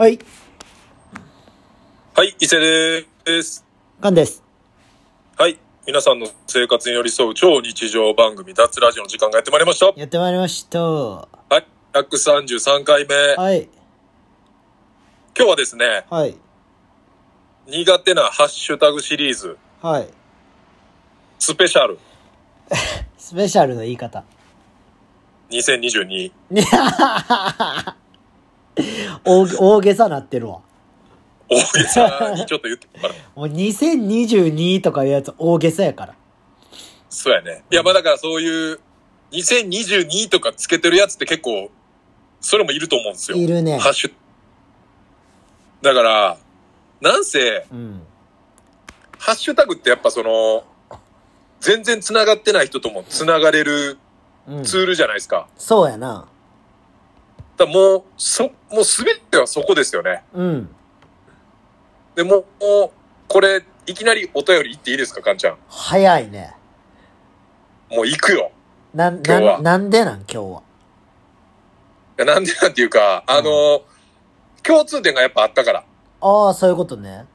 はい、はい、伊勢です。ガンです。はい、皆さんの生活に寄り添う超日常番組、脱ラジオの時間がやってまいりました。やってまいりました。ははい、133回目。い、今日はですね、はい、苦手なハッシュタグシリーズ、はい。スペシャル スペシャルの言い方。2022。大 大げさなってるわ。大げさにちょっと言ってるから。もう2022とかいうやつ大げさやから。そうやね。いや、まあだからそういう、2022とかつけてるやつって結構、それもいると思うんですよ。いるねハッシュ。だから、なんせ、うん。ハッシュタグってやっぱその、全然繋がってない人とも繋がれるうん。ツールじゃないですか。そうやな。だもう、そ、もうすべてはそこですよね。うん。でもう、もうこれ、いきなりお便り言っていいですか、かんちゃん？早いね。もう行くよ。ななん、なんでなん？今日は。いやなんでなんていうか、あの、共通点がやっぱあったから。ああ、そういうことね。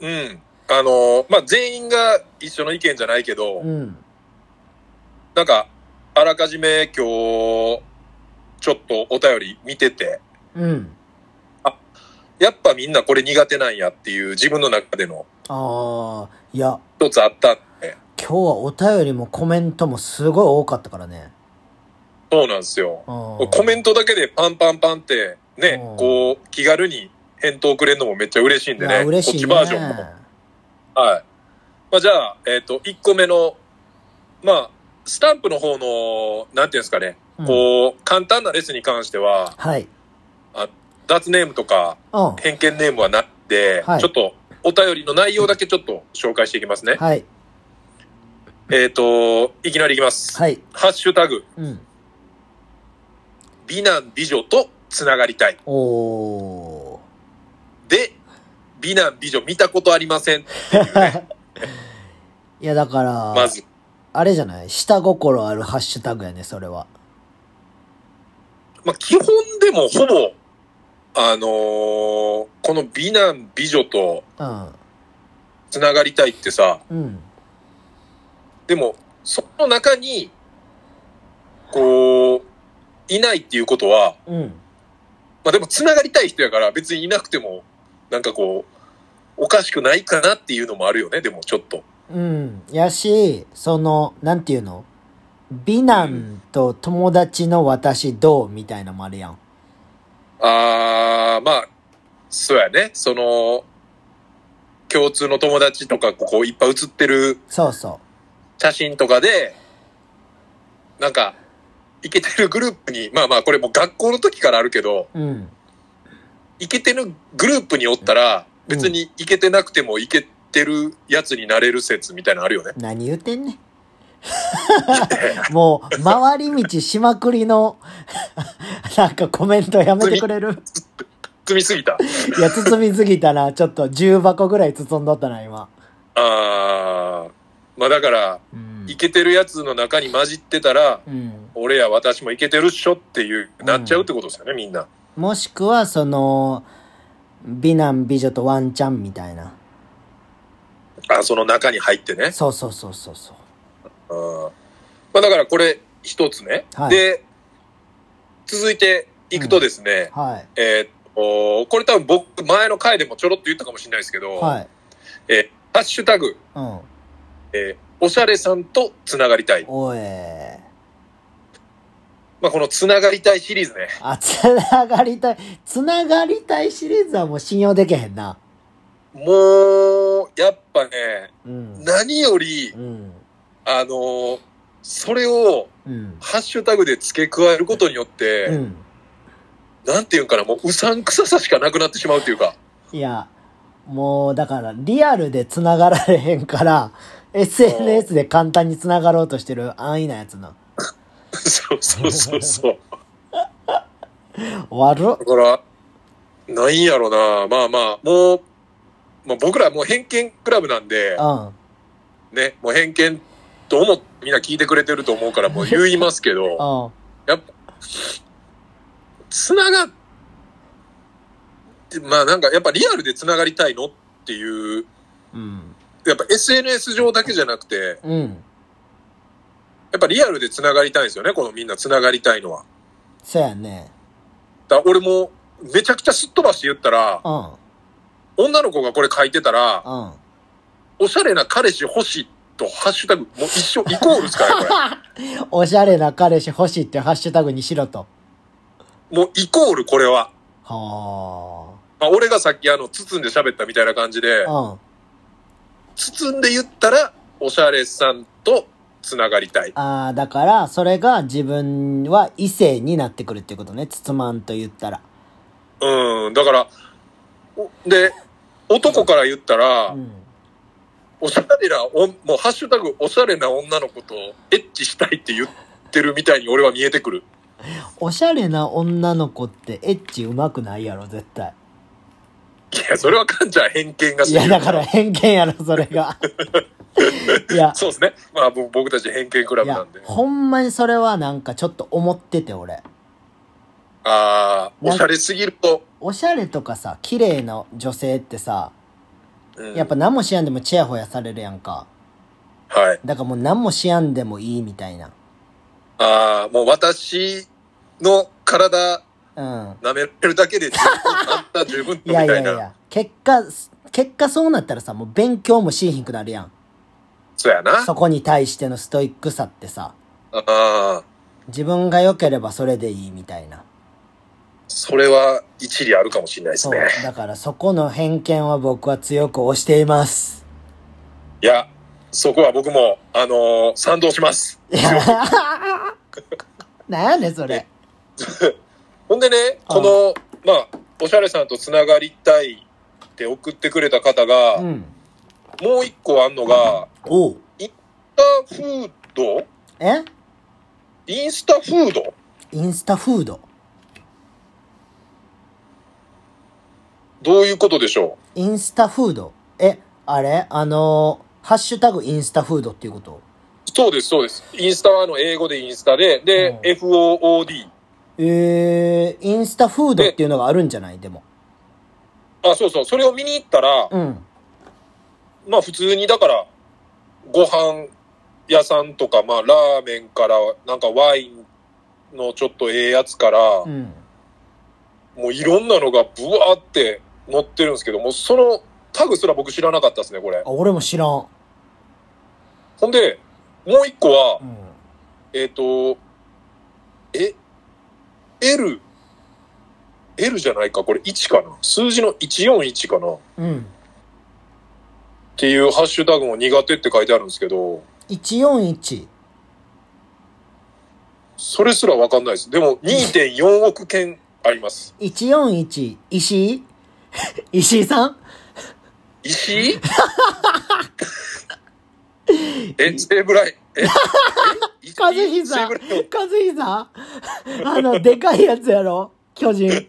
うん。あの、まあ、全員が一緒の意見じゃないけど、うん。なんか、あらかじめ今日、ちょっとお便り見てて、うん。やっぱみんなこれ苦手なんやっていう自分の中でのああ、いや、一つあったんで、今日はお便りもコメントもすごい多かったからね。そうなんですよ。うん。コメントだけでパンパンパンってねうん、こう、気軽に返答くれるのもめっちゃ嬉しいんでね。嬉しいね。こっちバージョンも。はい。まあ、じゃあ、えっ、と、1個目の、まあ、スタンプの方の、なんていうんですかね、うんこう、簡単なレスに関しては、はい。脱ネームとかうん。偏見ネームはなくて、はいちょっとお便りの内容だけちょっと紹介していきますね。はい。えっ、と、いきなりいきます。はい。ハッシュタグ、うん。美男美女とつながりたい。おー。で、美男美女見たことありませんっていうね、いや、だから、まず。あれじゃない？下心あるハッシュタグやね、それは。まあ、基本でもほぼ、あのーこの美男美女と。つながりたいってさ、うん。でも、その中に、こう、いないっていうことは、うん。まあでもつながりたい人やから別にいなくても、なんかこう、おかしくないかなっていうのもあるよね、でもちょっと。うん。やし、その、なんていうの？美男と友達の私どうみたいなのもあるやん。あー、まあ、そうやね。その、共通の友達とか、こういっぱい写ってるそうそ写真とかで、なんか、イケてるグループに、まあまあこれもう学校の時からあるけど、う。うん。イケてるグループにおったら、別にイケてなくてもイケてるやつになれる説みたいなのあるよね。何言ってんねん。もう、回り道しまくりの、なんかコメントやめてくれる？積みすぎた。いや、包みすぎたな。ちょっと10箱ぐらい包んどったな、今。あー、まあだから、うん。イケてるやつの中に混じってたら、うん。俺や私もイケてるっしょっていう、なっちゃうってことですよね、みんな。もしくは、その、美男美女とワンチャンみたいな。あ、その中に入ってね。そうそうそうそうそう。うんまあだからこれ一つね。はいで、続いていくとですね、はい。えーこれ多分僕前の回でもちょろっと言ったかもしれないですけど、はい。えーハッシュタグ、うん。えーおしゃれさんとつながりたい。おい。まあこのつながりたいシリーズね。あ、つながりたい。つながりたいシリーズはもう信用できへんな。もう、やっぱね、うん。何よりう、ん。あのーそれをうん。ハッシュタグで付け加えることによって、うん。なんていうんかな、もううさんくささしかなくなってしまうっていうか。いや、もう、だから、リアルで繋がられへんから、SNS で簡単に繋がろうとしてる安易なやつな。そうそうそうそう。悪っ。だから、ないんやろな。まあまあ、もう、まあ、僕らもう偏見クラブなんで、うん。ね、もう偏見と思ってみんな聞いてくれてると思うからもう言いますけど、うん。やっぱ、つながっまあなんかやっぱリアルで繋がりたいのっていう、うん。やっぱ SNS 上だけじゃなくて、うん。やっぱリアルで繋がりたいんですよね、このみんな繋がりたいのは。そやね。だ俺もめちゃくちゃすっ飛ばして言ったら、うん。女の子がこれ書いてたら、うん。おしゃれな彼氏欲しいとハッシュタグ、もう一緒イコールですからね、こ おしゃれな彼氏欲しいってハッシュタグにしろと。れ。もうイコールこれは。はまあ、俺がさっきあの、包んで喋ったみたいな感じで、あ。うん。包んで言ったら、おしゃれさんと繋がりたい。ああ、だから、それが自分は異性になってくるってことね。包まんと言ったら。うん、だから、おで、男から言ったら、うん。おしゃれな、おんもうハッシュタグ、おしゃれな女の子とエッチしたいって言ってるみたいに俺は見えてくる。おしゃれな女の子ってエッチうまくないやろ、絶対。いや、それはかんちゃん偏見がいや、だから偏見やろ、それが。いや、そうですね。まあぼ僕たち偏見クラブなんで。、ほんまにそれはなんかちょっと思ってて、俺。ああ、おしゃれすぎると、おしゃれとかさ、綺麗な女性ってさ、うんやっぱ何もしやんでもチヤホヤされるやんか。はい。だからもう何もしやんでもいいみたいな。ああ、もう私の体うん。舐めるだけで十分、あんた十分いみたいな。やいやいや、結果、結果そうなったらさ、もう勉強もしひんくなるやん。そうやな。そこに対してのストイックさってさ、ああ、自分が良ければそれでいいみたいな。それは一理あるかもしれないですね。。だからそこの偏見は僕は強く推しています。いや、そこは僕も、あのー賛同します。いや、なんやねんそれ？ほんでね、この、まあ、おしゃれさんとつながりたいって送ってくれた方が、うん。もう一個あんのが。インスタフード？え？インスタフード？インスタフード。どういうことでしょインスタフード。え、あれ？あのー、ハッシュタグインスタフードっていうこと？うそうです、そうです。インスタはあの、英語でインスタで、で、うん FOOD。えー、インスタフードっていうのがあるんじゃない？でも。あ、そうそう。それを見に行ったら、うん。まあ普通にだから、ご飯屋さんとか、まあラーメンから、なんかワインのちょっとええやつから、うん。もういろんなのがブワーって載ってるんですけど、もうそのタグすら僕知らなかったですね、これあ、。俺も知らん。ほんで、もう一個はう、ん。えっ、と、え、L、L じゃないか、これ1かな。数字の141かな。っうん。ていうハッシュタグも苦手って書いてあるんですけど、141。それすらわかんないです。でも2.4億件あります。141、石井？石井さん？石井？え、西武ライン、え、和久西武ライン和久あの、でかいやつやろ？巨人。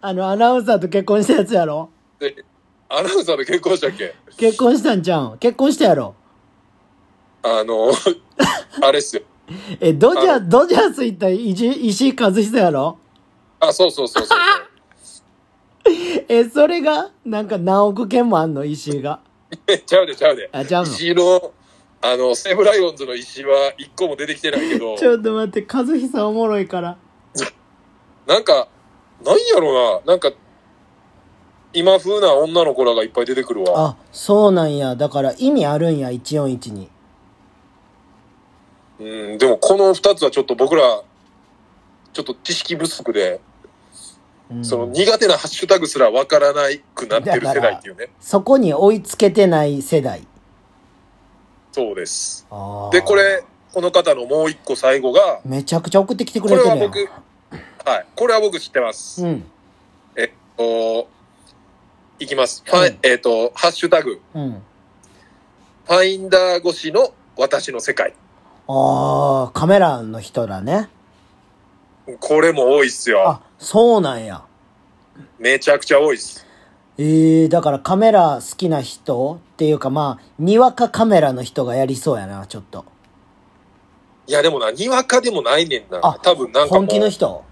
あの、アナウンサーと結婚したやつやろ？えアナウンサーで結婚したっけ？結婚したんちゃうん？結婚したやろ？あの、あれっすよ。え、ドジャあー、ドジャース行った石井石井和久やろ？あ、そうそうそうそう。え、それが、なんか何億件もあんの？石井が。え、ちゃうでちゃうで。あ、ちゃうの？石井の、あの、西武ライオンズの石井は一個も出てきてないけど、ちょっと待って、和久おもろいから。なんか、なんやろな、なんか、今風な女の子らがいっぱい出てくるわ。あ、そうなんや。だから意味あるんや、141に。うん、でもこの二つはちょっと僕ら、ちょっと知識不足で、うんその苦手なハッシュタグすらわからないくなってる世代っていうね。そこに追いつけてない世代。そうです。で、これ、この方のもう一個最後が、めちゃくちゃ送ってきてくこれてるやん。れは僕、はい、これは僕知ってます。うん。えっと、いきます。ファイうんえっと、ハッシュタグ、うん。ファインダー越しの私の世界。ああ、カメラの人だね。これも多いっすよ。あ、そうなんや。めちゃくちゃ多いっす。ええだからカメラ好きな人っていうかまあ、にわかカメラの人がやりそうやな、ちょっと。いや、でもな、にわかでもないねんな。あ、多分なんか。本気の人？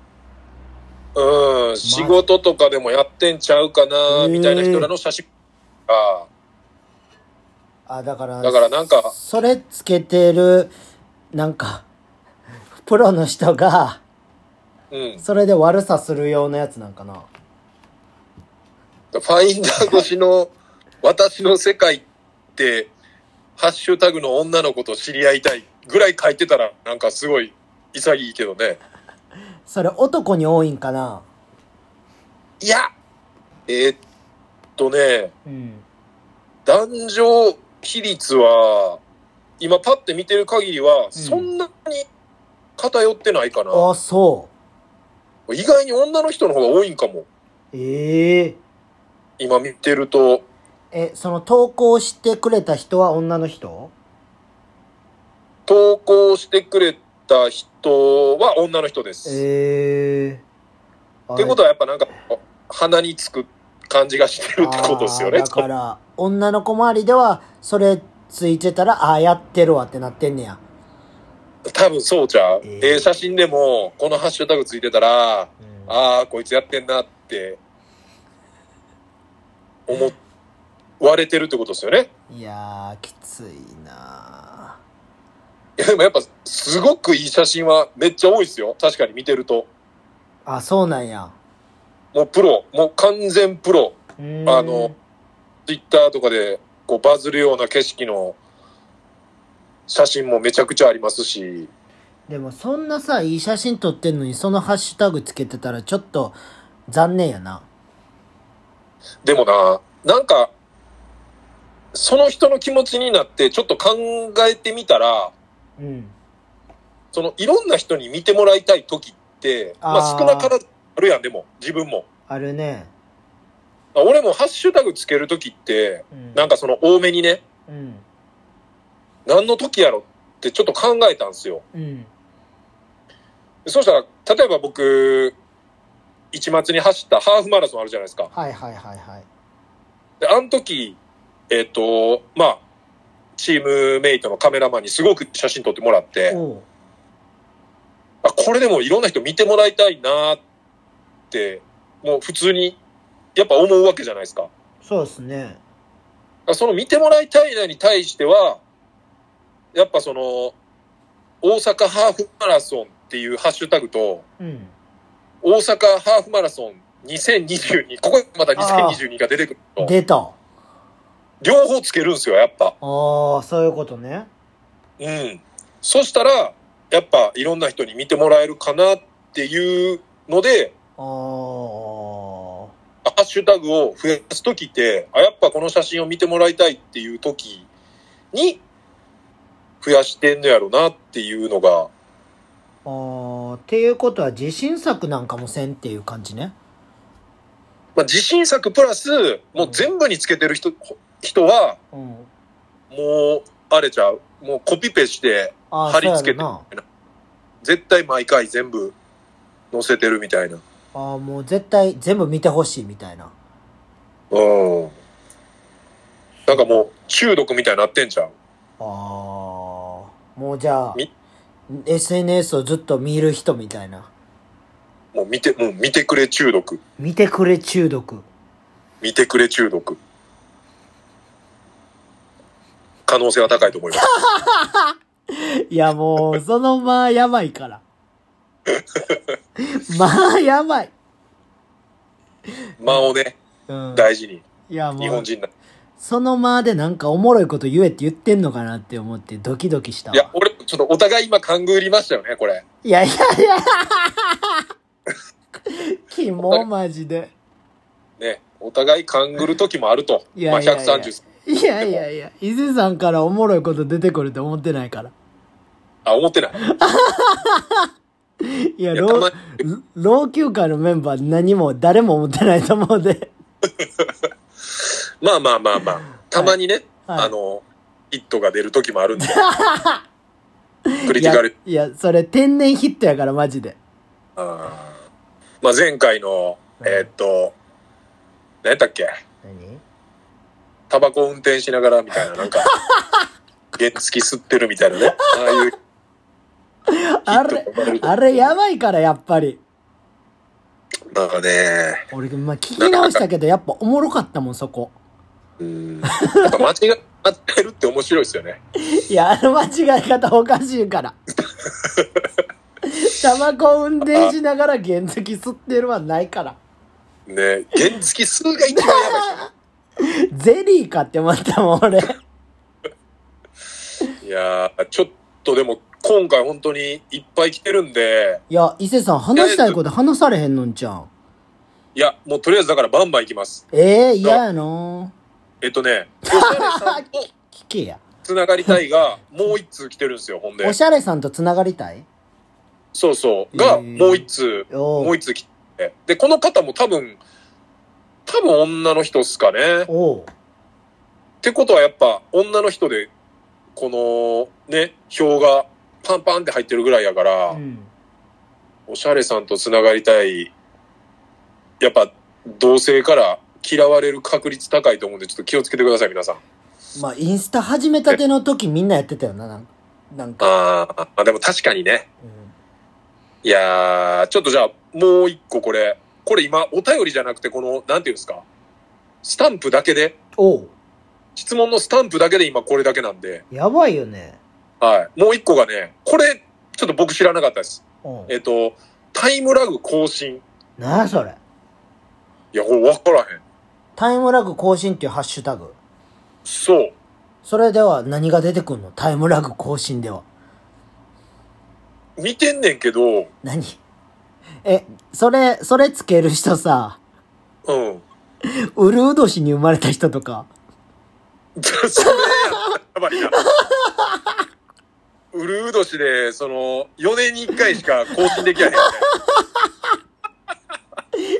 うん、仕事とかでもやってんちゃうかな、みたいな人らの写真が、あ、だから、だからなんかそれつけてる、なんか、プロの人が、うん。それで悪さするようなやつなんかな。ファインダー越しの私の世界って、ハッシュタグの女の子と知り合いたいぐらい書いてたら、なんかすごい潔いけどね。それ男に多いんかないや、えーっとね、うん。男女比率は、今パッて見てる限りは、そんなに偏ってないかな。あ、そ意外に女の人の方が多いんかも。う。ええ今見てると、え、その投稿してくれた人は女の人？投稿してくれた人は女の人です。ええってことはやっぱなんか、鼻につく感じがしてるってことですよね。あーだから、女の子周りでは、それついてたら、ああ、やってるわってなってんねや。多分そうちゃう。えーええ写真でも、このハッシュタグついてたら、ああ、こいつやってんなって、思われてるってことですよね。いやー、きついないや、でもやっぱ、すごくいい写真はめっちゃ多いですよ。確かに見てると。あ、そうなんや。もうプロ、もう完全プロ。あの、ツイッターとかで、こう、バズるような景色の写真もめちゃくちゃありますし、でもそんなさ、いい写真撮ってんのに、そのハッシュタグつけてたら、ちょっと、残念やな。でもな、なんか、その人の気持ちになってちょっと考えてみたら、うん。そのいろんな人に見てもらいたい時って、まあ少なからずあるやん、でも、自分も。あるね。俺もハッシュタグつける時って、うん。なんかその多めにね、うん。何の時やろってちょっと考えたんですよ。うん。そうしたら、例えば僕、一末に走ったハーフマラソンあるじゃないですか。はいはいはいはい。で、あの時、えっ、と、まあ、チームメイトのカメラマンにすごく写真撮ってもらって。あ、これでもいろんな人見てもらいたいなって、もう普通に、やっぱ思うわけじゃないですか。そうですね。その見てもらいたいなに対しては、やっぱその、大阪ハーフマラソンっていうハッシュタグと、うん。大阪ハーフマラソン2022、ここにまた2022が出てくると、出た。あ両方つけるんですよ、やっぱ。あ、そういうことね。うん。そしたら、やっぱいろんな人に見てもらえるかなっていうので、ああ。ハッシュタグを増やすときって、あ、やっぱこの写真を見てもらいたいっていうときに、増やしてんのやろなっていうのが、あーっていうことは自信作なんかもせんっていう感じね。まあ、自信作プラス、もう全部につけてる人、人は、うん。もう、あれちゃう。もうコピペして、貼り付けて。絶対毎回全部載せてるみたいな。ああ、もう絶対全部見てほしいみたいな。うん。なんかもう、中毒みたいになってんじゃん。ああ。もうじゃあみ、SNS をずっと見る人みたいな。もう見て、もう見てくれ中毒。見てくれ中毒。見てくれ中毒。可能性は高いと思います。いやもう、そのまあやばいから。まあやばい。間をね、うん。大事に。いやもう、日本人な。その間でなんかおもろいこと言えって言ってんのかなって思ってドキドキしたわ。いや、俺、ちょっとお互い今勘ぐりましたよね、これ。いやいやいや。キモマジで。ね。お互い勘ぐる時もあると。いやまあ、いやいや130。いやいやいや、伊勢さんからおもろいこと出てくると思ってないから。あ、思ってない。いや、いや老老朽化のメンバー何も誰も思ってないと思うで。まあまあまあまあ。たまにね、はいあの、ヒットが出る時もあるんで。クリティカル。、いや、それ天然ヒットやからマジで。あーまあ前回の、えーっと、何やったっけ？何？タバコ運転しながらみたいな、なんか、原付吸ってるみたいなね。ああいう。あれ、あれやばいからやっぱり。なんかね、俺、まあ、聞き直したけど、やっぱおもろかったもん、そこ。うん。間違ってるって面白いですよね。いや、あの間違い方おかしいから。タバコ運転しながら原付吸ってるはないから。ね原付数が一番やばいですよね。ゼリーかって思ったもん、俺。いやー、ちょっとでも、今回本当にいっぱい来てるんで、いや、伊勢さん話したいこと話されへんのんちゃん。いや、もうとりあえずだからバンバン行きます。ええ嫌やなえっとね、おしゃれさんと聞けや。つながりたいが、もう一通来てるんですよ、ほんでお。しゃれさんと繋がりたい？そうそう。が、もう一通、もう一通来て。で、この方も多分、多分女の人っすかね。っ。てことはやっぱ、女の人で、この、ね、票がパンパンって入ってるぐらいやから、うん。おしゃれさんとつながりたい、やっぱ、同性から嫌われる確率高いと思うんで、ちょっと気をつけてください、皆さん。まあ、インスタ始めたての時みんなやってたよな、なんなんか。あーあ、でも確かにね。うんいやー、ちょっとじゃあ、もう一個これ。これ今、お便りじゃなくて、この、なんていうんですか。スタンプだけで？質問のスタンプだけで今これだけなんで、やばいよね。はい。もう一個がね、これ、ちょっと僕知らなかったです。うん。えっと、タイムラグ更新。なあそれ。いや、これ分からへん。タイムラグ更新っていうハッシュタグ。そう。それでは何が出てくんの？タイムラグ更新では。見てんねんけど、何？え、それ、それつける人さ、うん。ウルー年に生まれた人とか。それややばいな。ウルー年で、その、4年に1回しか更新できやへんね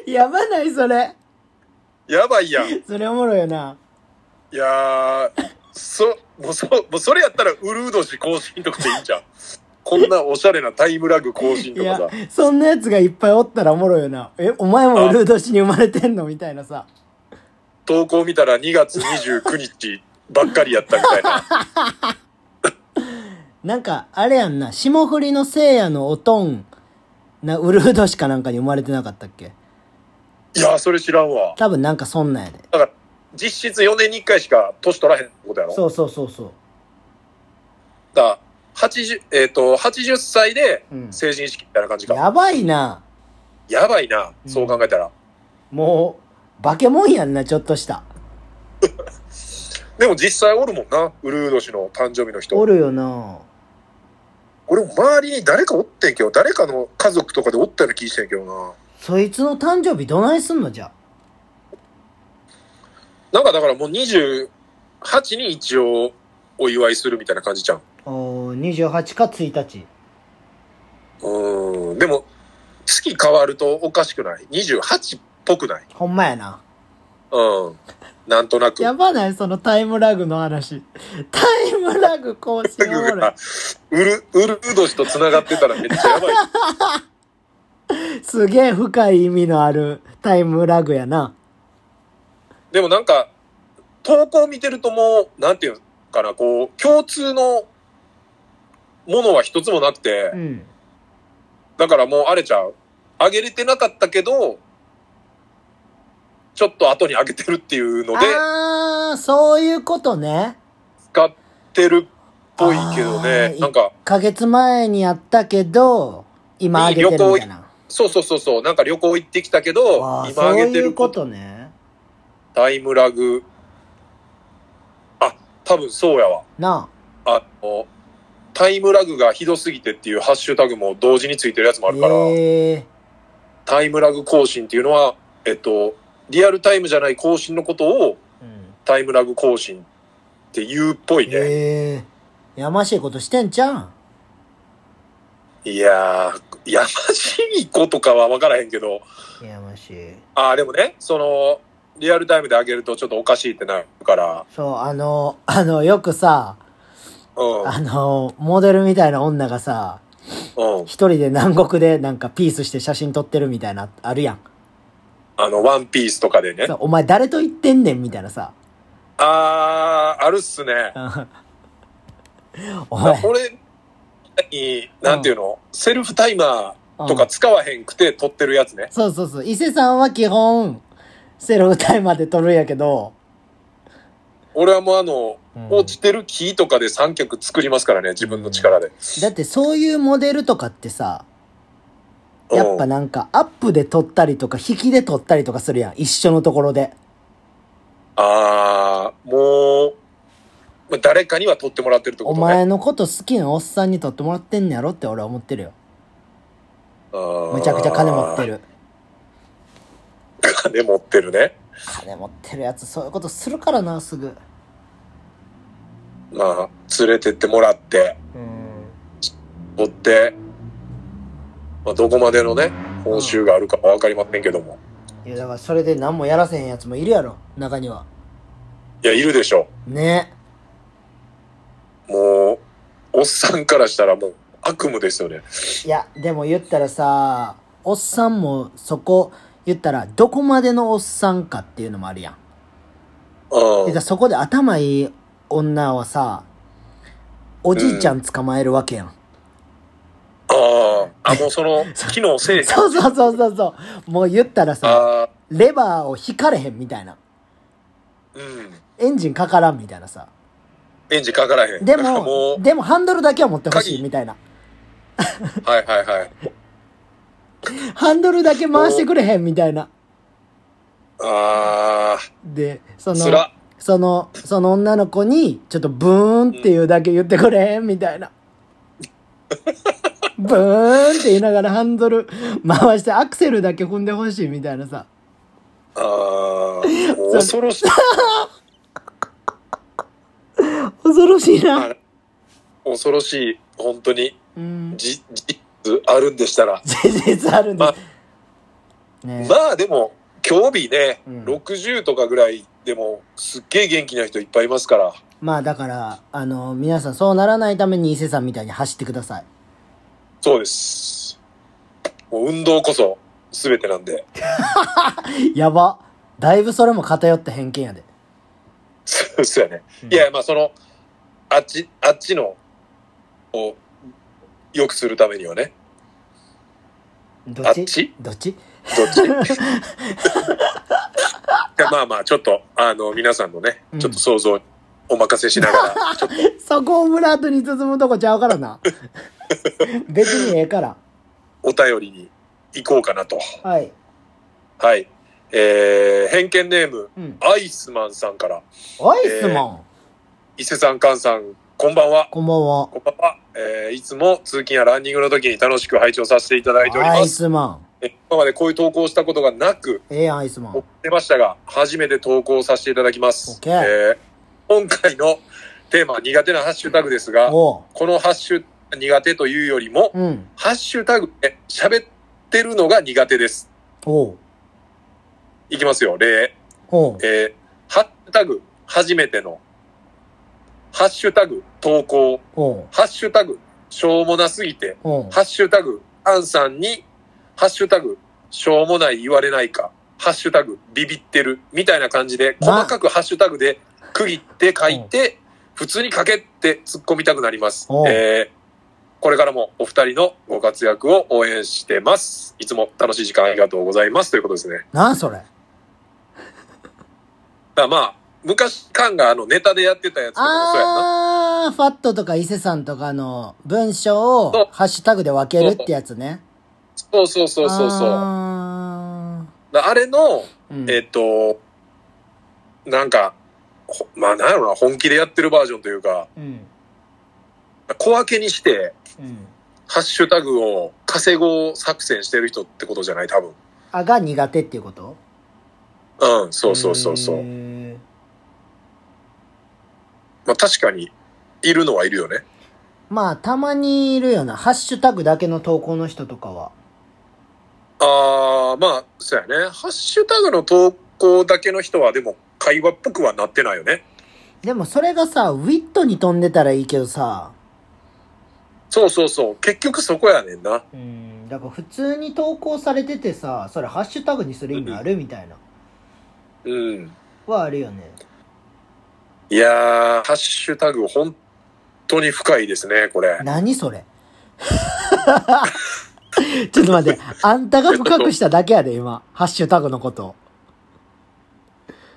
やばないそれ。やばいやん。い それおもろいよな。やー、そ、もうそ、もうそれやったらウルー年更新とかでいいんじゃん。こんなおしゃれなタイムラグ更新とかさ。、そんなやつがいっぱいおったらおもろいよな。え、お前もウルー年に生まれてんのみたいなさ。投稿見たら2月29日ばっかりやったみたいな。なんか、あれやんな、霜降りの聖夜のおとん、な、ウルー年かなんかに生まれてなかったっけ？いやー、それ知らんわ。多分なんかそんなんやで。だから、実質4年に1回しか年取らへんってことやろ？そうそうそうそう。だから80、えっ、と、80歳でうん成人式みたいな感じか。ややばいな。ばいな、そう考えたら。もう、化け物やんな、ちょっとした。でも実際おるもんな、ウルー年の誕生日の人。おるよな。俺も周りに誰かおってんけど、誰かの家族とかでおったような気してんけどな。そいつの誕生日どないすんのじゃ？なんかだからもう28に一応お祝いするみたいな感じじゃん。あ。おー28か1日。うーん。でも、月変わるとおかしくない ?28 っぽくない？ほんまやな。うん。なんとなく。やばない？そのタイムラグの話。タイムラグ更新おもろいが。ウル、ウルー年と繋がってたらめっちゃやばい。すげえ深い意味のあるタイムラグやな。でもなんか、投稿見てるともう、なんていうのかな、こう、共通のものは一つもなくて、うん。だからもうあれちゃう。あげれてなかったけど、ちょっと後にあげてるっていうので、あー、そういうことね。使ってるっぽいけどあねー、なんか、1ヶ月前にやったけど、今あげてるみたいな。そうそうそうそう、なんか旅行行ってきたけどあ、ー今あげていうこることとね。タイムラグ、あ、多分そうやわ。なあの、タイムラグがひどすぎてっていうハッシュタグも同時についてるやつもあ。あるから、ええタイムラグ更新っていうのは、えっと、リアルタイムじゃない更新のことをうん。タイムラグ更新って言うっぽいね。ええやましいことしてんちゃうん？いやー、やましいことかは分からへんけど、やましい。ああ、でもね、その、リアルタイムで上げるとちょっとおかしいってなるから、そう、あの、あの、よくさ、うん、あの、モデルみたいな女がさ、うん。一人で南国でなんかピースして写真撮ってるみたいな、あるやん。あの、ワンピースとかでね。お前誰と言ってんねんみたいなさ。あー、あるっすね。お前、俺に、なんていうの、セルフタイマーとか使わへんくて撮ってるやつね。そうそうそう。伊勢さんは基本、セルフタイマーで撮るんやけど、俺はもうあの、うん落ちてる木とかで三脚作りますからね、自分の力で。だってそういうモデルとかってさ、やっぱうんなんかアップで撮ったりとか引きで撮ったりとかするやん。一緒のところで。あー、もう、まあ誰かには撮ってもらってるってこおとね。前のこと好きなおっさんに撮ってもらってんねやろって俺は思ってるよ。むむちゃくちゃ金持って。る。金持ってるね。金持ってるやつそういうことするからな、すぐ。まあ、連れてってもらって、うん。撮って、まあ、どこまでのね、報酬があるかはわかりませんけども。いやだからそれで何もやらせへんやつもいるやろ、中には。いや、いるでしょ。ね。もう、おっさんからしたらもう悪夢ですよね。いや、でも言ったらさ、おっさんもそこ、言ったらどこまでのおっさんかっていうのもあるやん。うん。でだそこで頭いい女はさ、おじいちゃん捕まえるわけやん。ああ、あ、もうその、機能せえへん。そうそうそうそうそう。もう言ったらさ、ああ、レバーを引かれへんみたいな。うん。エンジンかからんみたいなさ。エンジンかからへん。でも、もでもハンドルだけは持ってほしい鍵みたいな。う、はいはいはい。ハンドルだけ回してくれへんみたいな。あで、そあ、の。その、その女の子に、ちょっとブーンっていうだけ言ってくれへんみたいな。ブーンって言いながらハンドル回してアクセルだけ踏んでほしいみたいなさ。ああ、恐ろしい。恐ろしいな。あ恐ろしい、本当に、うん。じ、実あるんでしたら。事実あるんでまあす。ねまあでも、今日日ね、うん60とかぐらいでも、すっげえ元気な人いっぱいいますから。まあだから、あの、皆さんそうならないために伊勢さんみたいに走ってください。そうです。もう運動こそ全てなんで。やば。だいぶそれも偏った偏見やで。そうやね。うんいや、まあその、あっち、あっちの、を、良くするためにはね。どっち？あっち？どっち？どっち？まあまあ、ちょっと、あの、皆さんのねうん、ちょっと想像お任せしながら、ちょっと そこオブラートに包むとこちゃうからな。別にええから。お便りに行こうかなと。はい。はい。えー、偏見ネーム、うん。アイスマンさんから、アイスマン？伊勢さん、菅さん、こんばんは。こんばんは。こんばんは。えー、いつも通勤やランニングの時に楽しく拝聴させていただいておりアイます。スマン。え今までこういう投稿をしたことがなく、ええやん、アイスマン思っ。てましたが、初めて投稿させていただきます。OK えー今回のテーマは苦手なハッシュタグですが。このハッシュ苦手というよりも、うん。ハッシュタグで喋ってるのが苦手です。おう。いきますよ、例。おう。えーハッシュタグ、初めての。ハッシュタグ、投稿。ハッシュタグ、しょうもなすぎて。ハッシュタグ、アンさんに、ハッシュタグ、しょうもない言われないか。ハッシュタグ、ビビってる。みたいな感じで、まあ細かくハッシュタグで区切って書いて、普通に書けって突っ込みたくなりますお。えーこれからもお二人のご活躍を応援してます。いつも楽しい時間ありがとうございます。ということですね。なんそれ。だまあ、昔、カンがあのネタでやってたやつとかもそうやんな。あー、ファットとか伊勢さんとかの文章をハッシュタグで分けるってやつね。そうそうそうそうそう。あだあれの、ーうんえっと、なんか、ほまあなんやろな、本気でやってるバージョンというか、うん。小分けにして、うん。ハッシュタグを稼ごう作戦してる人ってことじゃない？多分。あ、が苦手っていうこと？うん、そうそうそうそう。へまあ確かに、いるのはいるよね。ーまあ、たまにいるよな。ハッシュタグだけの投稿の人とかは。あー、まあ、そうやね。ハッシュタグの投稿だけの人はでも会話っぽくはなってないよね。でもそれがさ、ウィットに飛んでたらいいけどさ、そうそうそう。結局そこやねんな。うん、だから普通に投稿されててさ、それハッシュタグにする意味あるみたいな。うん。はあるよね。いやー、ハッシュタグ本当に深いですね、これ。何それ？ちょっと待って、あんたが深くしただけやで、今。ハッシュタグのこと。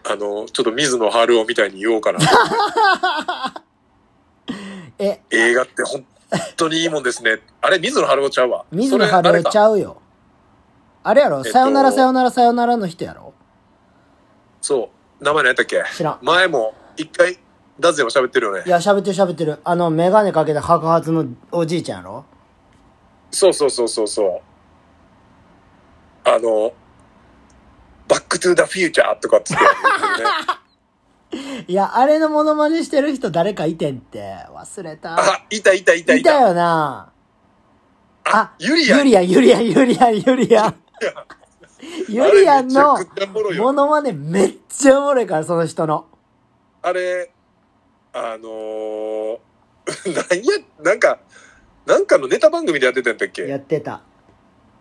あの、ちょっと水野春夫みたいに言おうかな。え、映画って本当にいいもんですね。あれ、水野春夫ちゃうわ。水野春夫ちうゃうよ。あれやろ、えっとさよならさよならさよならの人やろ？そう。名前何やったっけ？知らん。前も一回、ダズヤも喋ってるよねい。や、喋ってる喋ってる。あの、メガネかけて白髪のおじいちゃんやろ？そうそうそうそうそう。あの、バックトゥーザフューチャーとかっつってね。いや、あれのモノマネしてる人誰かいてんって。忘れた。あ、いたいたいたいた。いたよな。あユリアン。ユリアン、ユリアン、ユリアン、ユリアン。ユリアンの あれめちゃくちゃおもろいよモノマネめっちゃおもろいから、その人の。あれ、あのー、なんや、なんか、なんかのネタ番組でやってたんだっけ？やってた。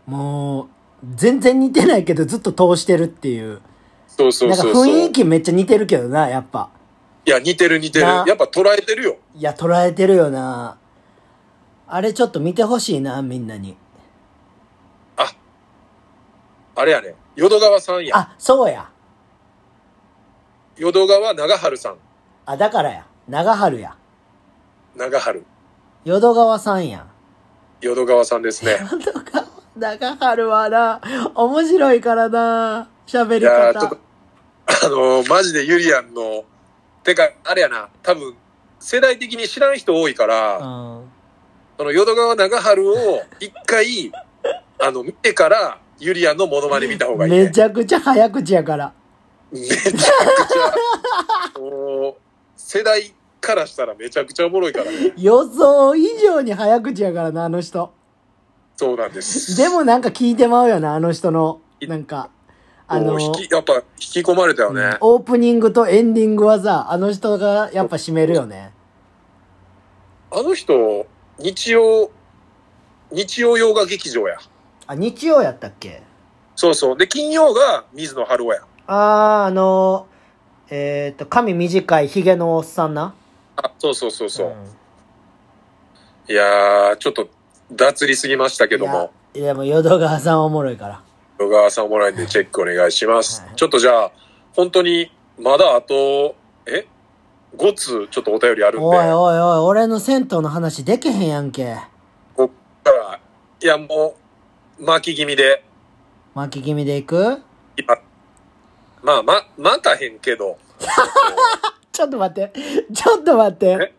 もう、全然似てないけどずっと通してるっていう。そうそうなんかそうそう。雰囲気めっちゃ似てるけどな、やっぱ。いや、似てる似てる。なやっぱ捉えてるよ。いや、捉えてるよな。あれちょっと見てほしいな、みんなに。あ、あれやね。淀川さんや。あ、そうや。淀川長春さん。あ、だからや。長春や。長春。淀川さんや。淀川さんですね。淀川、長春はな、面白いからな、喋りいやーちょっ方と。、あのーマジでユリアンの、てか、あれやな、多分、世代的に知らん人多いから、うん。その淀川長春を一回、あの、見てから、ユリアンのモノマネ見た方がいい、ね。めちゃくちゃ早口やから。めちゃくちゃ、もう、世代からしたらめちゃくちゃおもろいからね。予想以上に早口やからな、あの人。そうなんです。でもなんか聞いてまうよな、あの人の、なんか、あの、引き、やっぱ引き込まれたよね。オープニングとエンディングはさ、あの人がやっぱ締めるよね。あの人、日曜、日曜洋画劇場や。あ、日曜やったっけ？そうそう。で、金曜が水野春夫や。あー、あの、えっ、と、髪短いヒゲのおっさんな。あ、そうそうそうそう。んいやー、ちょっと脱りすぎましたけども、いや、いやもう淀川さんおもろいから。小川さんおもらえんでチェックお願いします。はいちょっとじゃあ、本当に、まだあと、え ?5 通ちょっとお便りあるんで、おいおいおい、俺の銭湯の話でけへんやんけ。こっから、いやもう、巻き気味で、巻き気味でいく？今、まあ、ま、待たへんけど、ちょっと待って。ちょっと待って。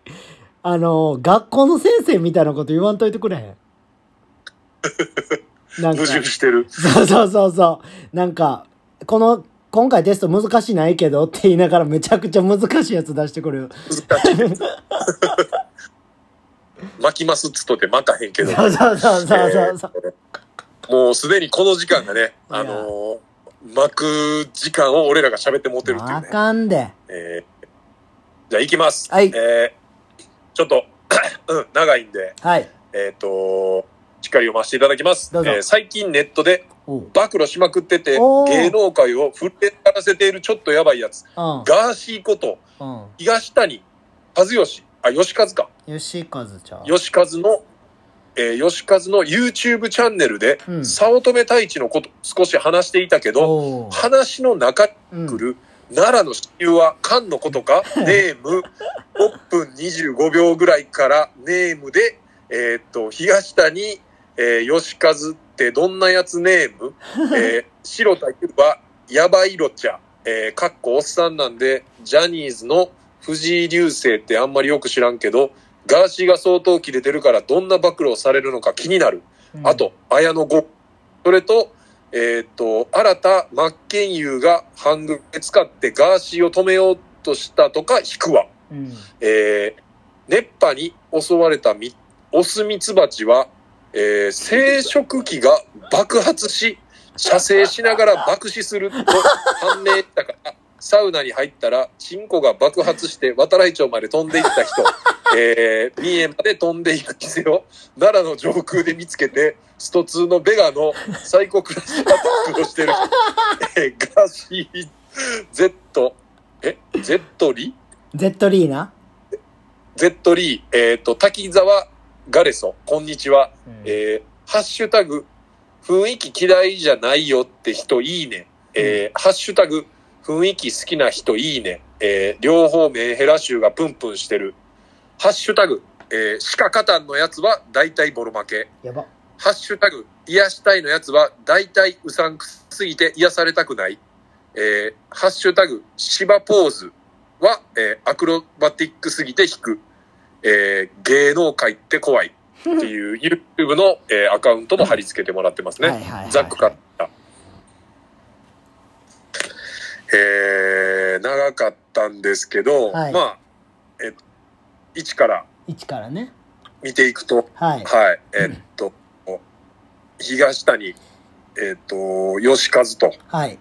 あの、学校の先生みたいなこと言わんといてくれへん？なんか矛、盾してる。そうそうそうそう。なんか、この、今回テスト難しないけどって言いながらめちゃくちゃ難しいやつ出してくる。巻きますっつっとって巻かへんけど。そうそうそうそうもうすでにこの時間がね、あのー巻く時間を俺らが喋って持ってるっていうあね。かんで。えーじゃあ行きます。はいえーちょっと、うん、長いんで、はい。えっ、と、しっかり読ませていただきます。どうぞえー最近ネットでおう。暴露しまくってて、おー芸能界を震え上らせているちょっとやばいやつ、うん。ガーシーこと、うん。東谷和義、あ、吉和か。吉和ちゃん。吉和の、えー吉和の YouTube チャンネルで、うん。早乙女太一のこと少し話していたけど。話の中にうん。奈良の支流は漢のことか、ネーム、6分25秒ぐらいからネームで、えーっと、東谷、えー吉和ってどんなやつネーム、えー白田優はやばいろちゃ、えーかっこおっさんなんで、ジャニーズの藤井流星ってあんまりよく知らんけど、ガーシーが相当切れてるからどんな暴露をされるのか気になる。うんあ、と、綾野剛。それと、えーっと、新田真剣佑が半グで使ってガーシーを止めようとしたとか引くわ。うん。えー熱波に襲われたみオスミツバチは、えー生殖器が爆発し、射精しながら爆死すると判明したから、サウナに入ったら、チンコが爆発して、渡来町まで飛んでいった人、えー、三重まで飛んでいく店を、奈良の上空で見つけて、スト2のベガのサイコクラッシャーアタックをしてる、えーガーシー、Z、え ?Z リゼットリーナ Z リー、えっ、と、滝沢ガレソ、こんにちは。うん。えーハッシュタグ、雰囲気嫌いじゃないよって人いいね。えーハッシュタグ、雰囲気好きな人いいね。えー両方メンヘラ臭がプンプンしてる。ハッシュタグ、えー、鹿カタンのやつは大体ボロ負け。やば。ハッシュタグ、癒したいのやつは大体うさんくすぎて癒されたくない。えーハッシュタグ、芝ポーズは、えーアクロバティックすぎて引く。えー芸能界って怖い。っていう YouTube の、えーアカウントも貼り付けてもらってますね。はいはいはいはいザックカッタ。えー長かったんですけど、はいまあ、えっと、1から1からね。見ていくと、はい。はい。えっと、東谷、えっと、吉和とはい。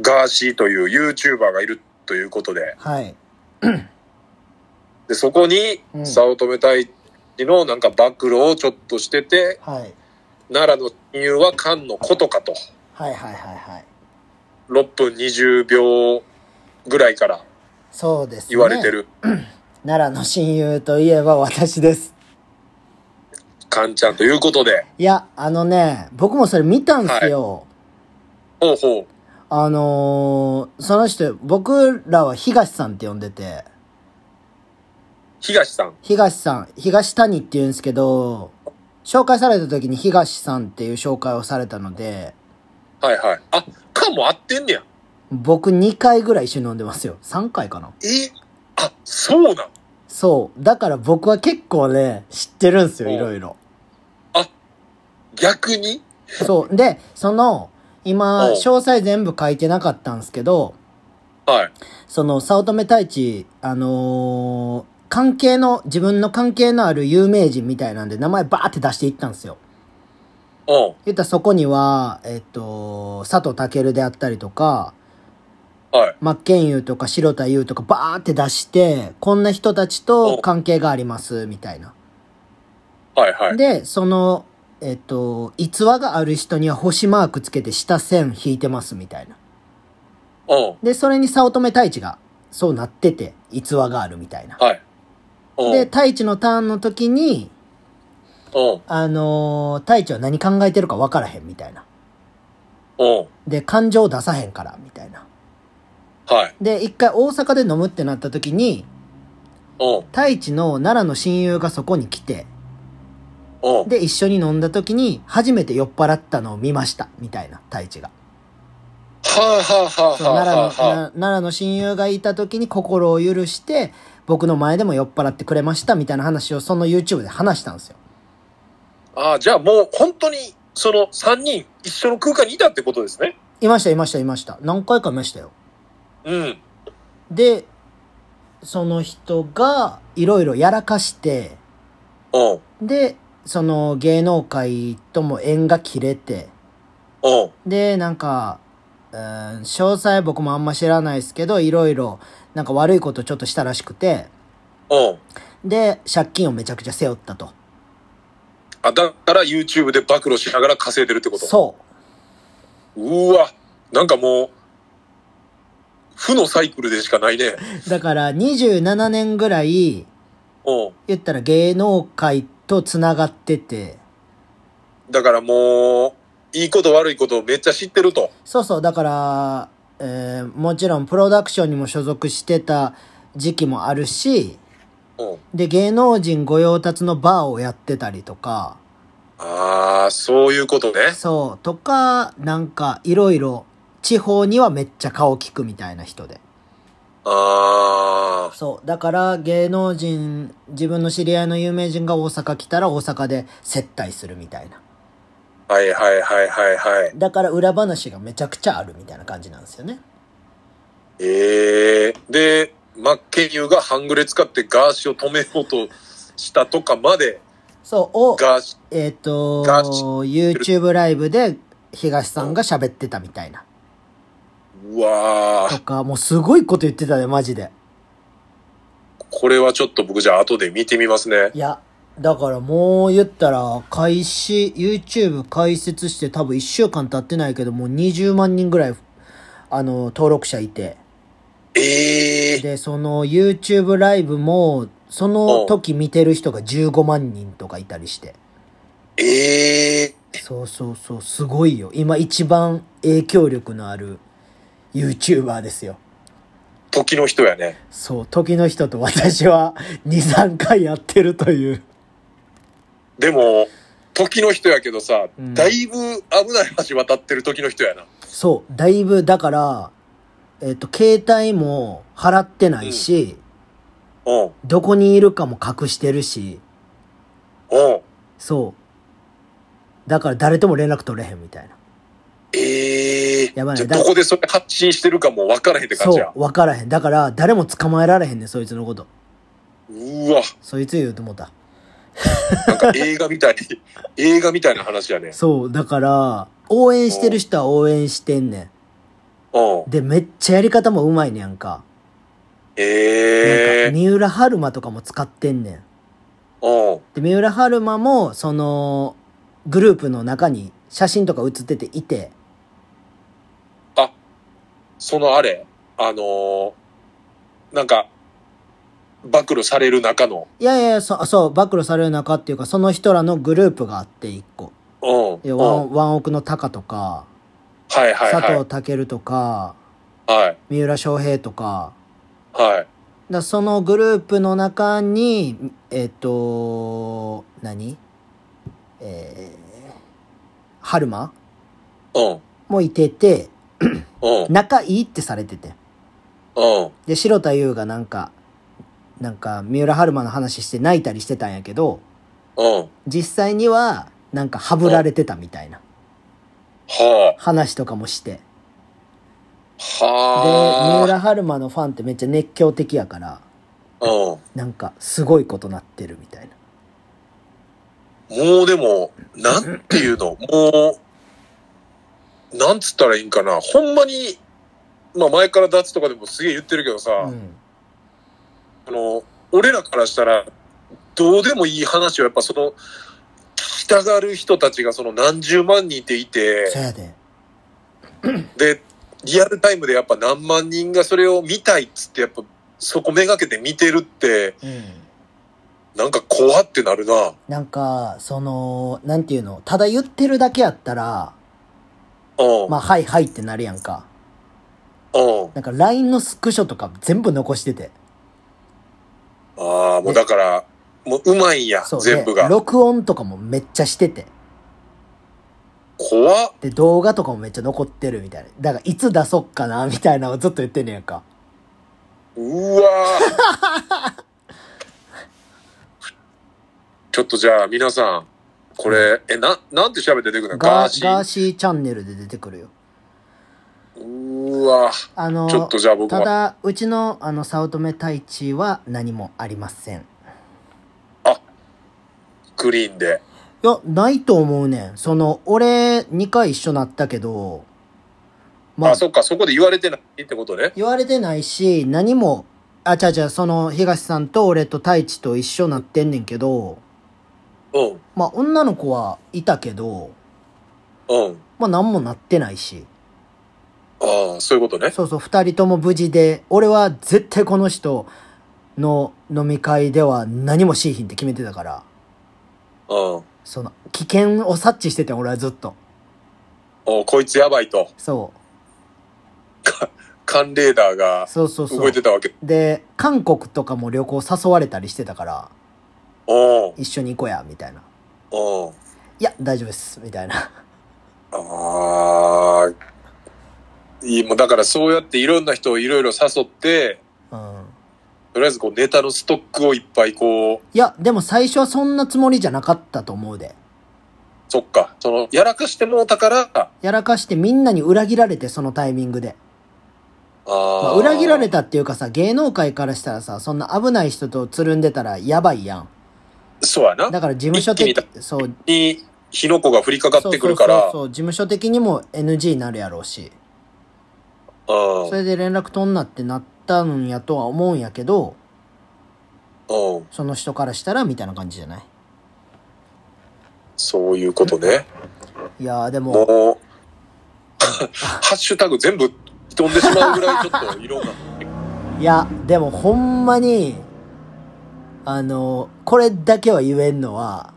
ガーシーという YouTuber がいるということで、はい。でそこにうん早乙女太一のなんか暴露をちょっとしてて、はい。奈良の親友は菅のことかと、はいはいはいはい。6分20秒ぐらいからそうですね。言われて。る、奈良の親友といえば私です。菅ちゃんということで、いや、あのね、僕もそれ見たんすよ。ほうほう。あのー、その人、僕らは東さんって呼んでて、東さん。東さん、東谷って言うんですけど、紹介された時に東さんっていう紹介をされたので、はいはい。あ、かも合ってんねや。僕2回ぐらい一緒に飲んでますよ。3回かな。えあ、そうなん？そう。だから僕は結構ね、知ってるんですよ、おいろいろ。逆に？そう。で、その、今、お詳細全部書いてなかったんですけど、はい。その、早乙女太一、あのー関係の、自分の関係のある有名人みたいなんで名前バーって出していったんですよ。うん。言ったらそこには、えっと、佐藤健であったりとか、はい。真剣佑とか白田優とかバーって出して、こんな人たちと関係があります、みたいな。はいはい。で、その、えっと、逸話がある人には星マークつけて下線引いてます、みたいな。うん。で、それに早乙女太一が、そうなってて、逸話があるみたいな。はい。うん。で、太一のターンの時に、うん。あのー太一は何考えてるか分からへんみたいな。うん。で、感情出さへんから、みたいな。はい。で、一回大阪で飲むってなった時に、うん。太一の奈良の親友がそこに来て、うん。で、一緒に飲んだ時に、初めて酔っ払ったのを見ました、みたいな、太一が。はあはあはあ奈良の、奈良の親友がいた時に心を許して、僕の前でも酔っ払ってくれました、みたいな話をその YouTube で話したんですよ。あ。ああ、じゃあもう本当に、その3人一緒の空間にいたってことですね。いました、いました、いました。何回か見ましたよ。うん。で、その人が、いろいろやらかして、うん。で、その芸能界とも縁が切れて、うん。で、なんか、うん、詳細僕もあんま知らないですけど、いろいろ、なんか悪いことちょっとしたらしくて、うん。で、借金をめちゃくちゃ背負ったと。あ、だから YouTube で暴露しながら稼いでるってこと？そううわ。なんかもう、負のサイクルでしかないね。う。だから、27年ぐらい、うん。言ったら芸能界と繋がってて、だからもう、いいこと悪いことをめっちゃ知ってると。そうそう、だから、えーもちろんプロダクションにも所属してた時期もあるし、うん。で、芸能人御用達のバーをやってたりとか、ああ、そういうことね。そう、とか、なんか、いろいろ、地方にはめっちゃ顔利くみたいな人で。ああ、そう、だから芸能人、自分の知り合いの有名人が大阪来たら大阪で接待するみたいな。はいはいはいはいはい。だから裏話がめちゃくちゃあるみたいな感じなんですよね。ええで、マッケンユーが半グレ使ってガーシーを止めようとしたとかまで、そう、を、ガーシえっ、と、ガチ YouTube ライブで東さんが喋ってたみたいな。うわーとか、もうすごいこと言ってたね、マジで。これはちょっと僕じゃあ後で見てみますね。いや、だからもう言ったら、開始、YouTube 開設して多分1週間経ってないけど、もう20万人ぐらい、あの、登録者いて。ええで、その YouTube ライブも、その時見てる人が15万人とかいたりして。ええそうそうそう、すごいよ。今一番影響力のある YouTuber ですよ。時の人やね。そう、時の人と私は2、3回やってるという。でも、時の人やけどさ、うんだいぶ危ない橋渡ってる時の人やな。そう、だいぶ、だから、えっ、と、携帯も払ってないし、うん。どこにいるかも隠してるし、うん。そう。だから誰とも連絡取れへんみたいな。ええやばいねだじゃあどこでそれ発信してるかも分からへんって感じやそう、。わからへん。だから、誰も捕まえられへんねん、そいつのこと。うわ、そいつ言うと思った。なんか映画みたい、映画みたいな話やね。そう、だから、応援してる人は応援してんねうん。ん。で、めっちゃやり方もうまいねやんか。なんええか、三浦春馬とかも使ってんねん。うん。で、三浦春馬も、その、グループの中に写真とか写ってていて、そのあれ、あのーなんか、暴露される中の、いやいや、そそう、暴露される中っていうか、その人らのグループがあって、一個。うん。で、うんワン、ワンオクのタカとか、はいはい佐は藤健とか、い。はい。三浦翔平とか、はい。だそのグループの中に、えっ、と、何？えー、春馬？うん。もいてて、うん。仲いいってされてて。うん。で、白田優がなんか、なんか、三浦春馬の話して泣いたりしてたんやけど、うん。実際には、なんか、はぶられてたみたいなは話とかもして。あ。で、はあ。三浦春馬のファンってめっちゃ熱狂的やから、うん。なんか、すごいことなってるみたいな。もうでも、なんていうの？もう、なんつったらいいんかな？ほんまに、まあ前から脱とかでもすげえ言ってるけどさ、うん。あの、俺らからしたら、どうでもいい話をやっぱその、聞きたがる人たちがその何十万人っていてそ、やで。で、リアルタイムでやっぱ何万人がそれを見たいっつってやっぱそこめがけて見てるって、うん。なんか怖ってなるな。なんか、その、なんていうの、ただ言ってるだけやったら、うん。まあ、はいはいってなるやんか。うん。なんか、LINE のスクショとか全部残してて。ああ、もうだから、もううまいんや、そう。全部が。で録音とかもめっちゃしてて。怖っ。で、動画とかもめっちゃ残ってるみたいな。だから、いつ出そっかな、みたいなのをずっと言ってんねやんか。うわー ちょっとじゃあ皆さん、これ、え、な、なんて調べて出てくるの？ガーシー？ガーシーチャンネルで出てくるよ。うーわあの、ちょっとじゃあ僕はただ、うちの、あの、早乙女太一は何もありません。クリーンで。いや、ないと思うねん。その、俺、2回一緒なったけど、まあ、あ、そっか、そこで言われてないってことね。言われてないし、何も、あ、ちゃうちゃう、その、東さんと俺と太一と一緒なってんねんけど、うん。まあ、女の子はいたけど、うん。まあ、何もなってないし。ああ、そういうことね。そうそう、二人とも無事で、俺は絶対この人の飲み会では何もしいひんって決めてたから、うん。その、危険を察知してて、俺はずっと。おこいつやばいと。そカンレーダーがう。そうそうそう動いて。たわけ。で、韓国とかも旅行誘われたりしてたから、うん。一緒に行こうや、みたいな。うん。いや、大丈夫です、みたいな。ああ。いい、もうだからそうやっていろんな人をいろいろ誘って、うん。とりあえずこうネタのストックをいっぱいこう、いや、でも最初はそんなつもりじゃなかったと思うで。そっか、その、やらかしてもうたから、やらかしてみんなに裏切られて、そのタイミングで。あまあ、あ。裏切られたっていうかさ、芸能界からしたらさ、そんな危ない人とつるんでたらやばいやん。そうやな。だから事務所的、そう、に、火の粉が降りかかってくるから、そうそう事務所的にも NG になるやろうし。うんそれで連絡取んなってなったんやとは思うんやけど、うん。その人からしたらみたいな感じじゃない？そういうことね。いやーでも、もう、ハッシュタグ全部飛んでしまうぐらいちょっといろんな。いや、でもほんまに、あの、これだけは言えんのは、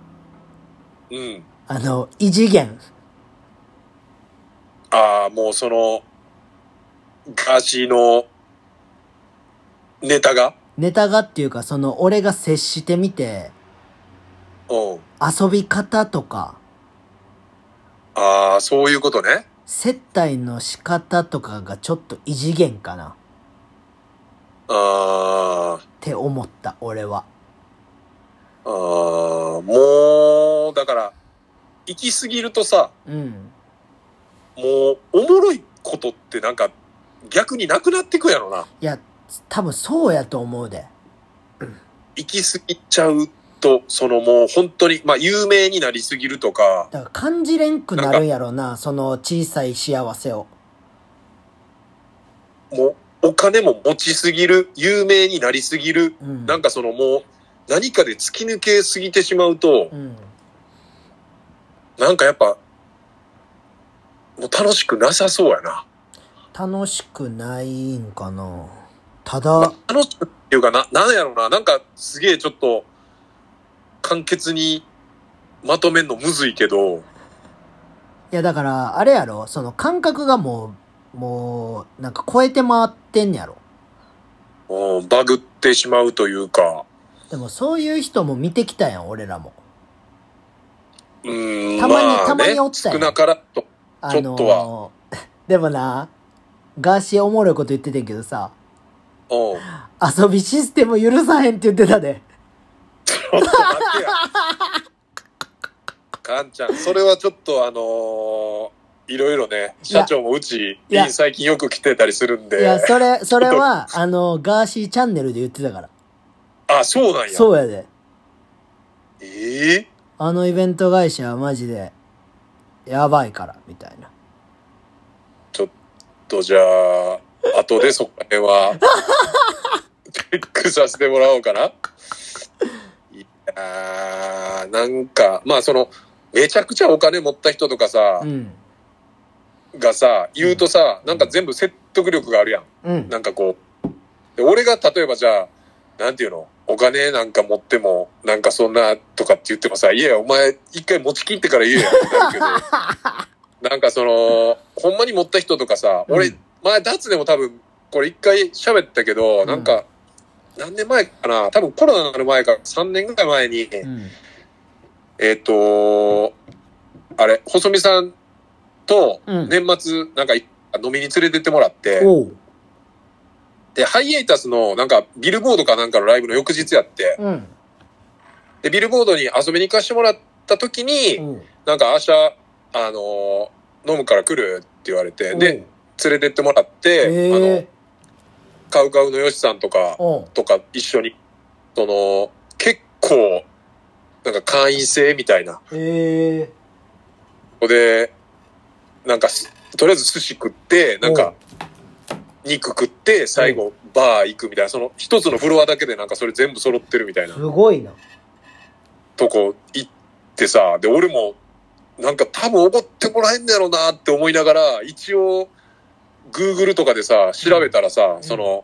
うん。あの、異次元。ああ、もうその、ガーシーのネタが？ネタがっていうか、その、俺が接してみて、うん。遊び方とか、ああ、そういうことね。接待の仕方とかがちょっと異次元かなっああ、て思った、俺は。あーもう、だから、行き過ぎるとさ、うん。もう、おもろいことってなんか、逆になくなってくやろな。いや、多分そうやと思うで。行き過ぎちゃうと、そのもう本当に、まあ有名になりすぎるとか、だから感じれんくなるんやろうな、その小さい幸せを。もうお金も持ちすぎる、有名になりすぎる、うん。なんかそのもう何かで突き抜けすぎてしまうとう、ん。なんかやっぱ、もう楽しくなさそうやな。楽しくないんかな。たまだ、あ楽しくっていうかな、なんやろな、なんかすげえちょっと、簡潔にまとめんのむずいけど、いやだから、あれやろ、その感覚がもう、もう、なんか超えて回ってんやろ。うんバグってしまうというか、でもそういう人も見てきたやん、俺らも。うーん、たまにあたまにねおったよ少なからと。あちょっとは でもな、ガーシーおもろいこと言っててんけどさ、うん。遊びシステム許さへんって言ってたで。ちょっと待ってや。かんちゃん、それはちょっとあのーいろいろね、社長もうち、いや最近よく来てたりするんで。いや、それ、それは、あの、ガーシーチャンネルで言ってたから。あ、そうなんや。そうやで。ええあのイベント会社はマジで、やばいから、みたいな。ちょっとじゃあ、後でそこら辺は、チェックさせてもらおうかな。いやー、なんか、まあその、めちゃくちゃお金持った人とかさう、ん。がさ、言うとさ、なんか全部説得力があるやん。うん。なんかこう。で俺が例えばじゃあ、なんていうの？お金なんか持っても、なんかそんなとかって言ってもさ、いや、お前一回持ち切ってから言えやってなるけど、なんかその、ほんまに持った人とかさ、俺、うん前ダーツでも多分、これ一回喋ったけど、なんか、何年前かな？多分コロナになる前か、3年ぐらい前に、うん。えっ、と、あれ、細見さんとうん年末なんかい飲みに連れてってもらって、おう。で、ハイエイタスのなんかビルボードかなんかのライブの翌日やって、うん。で、ビルボードに遊びに行かしてもらった時に、うん。なんか明日、あのー飲むから来るって言われて、で、連れてってもらって、あのえ、カウカウのヨシさんとか。とか一緒に、その、結構、なんか会員制みたいな。えで、なんかす、とりあえず寿司食って、なんか、肉食って、最後、バー行くみたいな、その、一つのフロアだけでなんかそれ全部揃ってるみたいー、なすごいな。とこ行ってさ、で、俺も、なんか多分怒ってもらえんだろうなって思いながら、一応、Google とかでさ、調べたらさ、んその、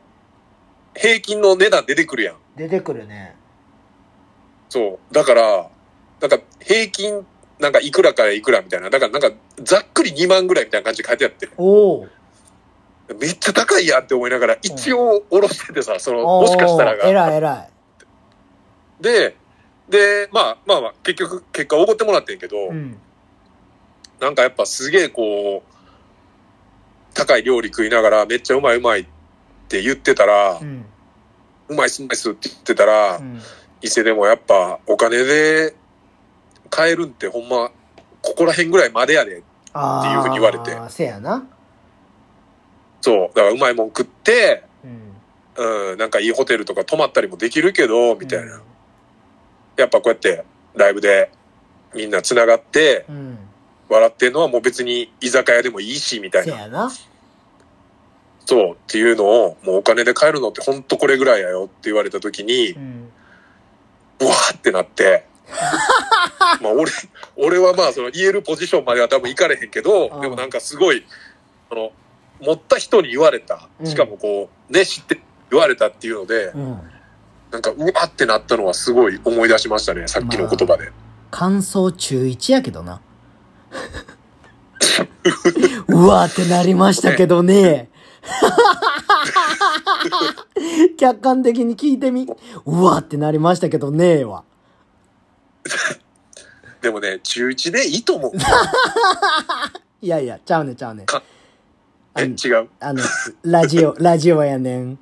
平均の値段出てくるやん。出てくるね。そう。だから、なんか平均、なんかいくらからいくらみたいな。だからなんかざっくり2万ぐらいみたいな感じで書いてあって、おう。めっちゃ高いやんって思いながら、一応下ろしててさ、その、おもしかしたらー偉が。い偉い。で、で、まあまあまあ、結局、結果おごってもらってんけど、うん。なんかやっぱすげえこう、高い料理食いながらめっちゃうまいうまいって言ってたらう、ん。うまいっすうまいっすって言ってたらう、ん。伊勢でもやっぱお金で買えるんってほんま、ここら辺ぐらいまでやであっていうふうに言われてあ、せやな。そう。だからうまいもん食って、うん。うん、なんかいいホテルとか泊まったりもできるけど、みたいな。うん。やっぱこうやってライブでみんな繋がってうん。笑ってんのはもう別に居酒屋でもいいし、みたいな。そう。っていうのをもうお金で買えるのってほんとこれぐらいやよって言われた時にう、ん。うわーってなって。まあ俺、俺はまあその言えるポジションまでは多分行かれへんけどう、んでもなんかすごい、その、持った人に言われた。しかもこう、ね、知って言われたっていうので、うん。なんか、うわってなったのはすごい思い出しましたね、さっきの言葉で。感想中1やけどな。うわーってなりましたけどね。客観的に聞いてみ。うわーってなりましたけどねは。でもね、中1でいいと思う。いやいや、ちゃうねちゃうね。え、違う？あの、ラジオ、ラジオやねん。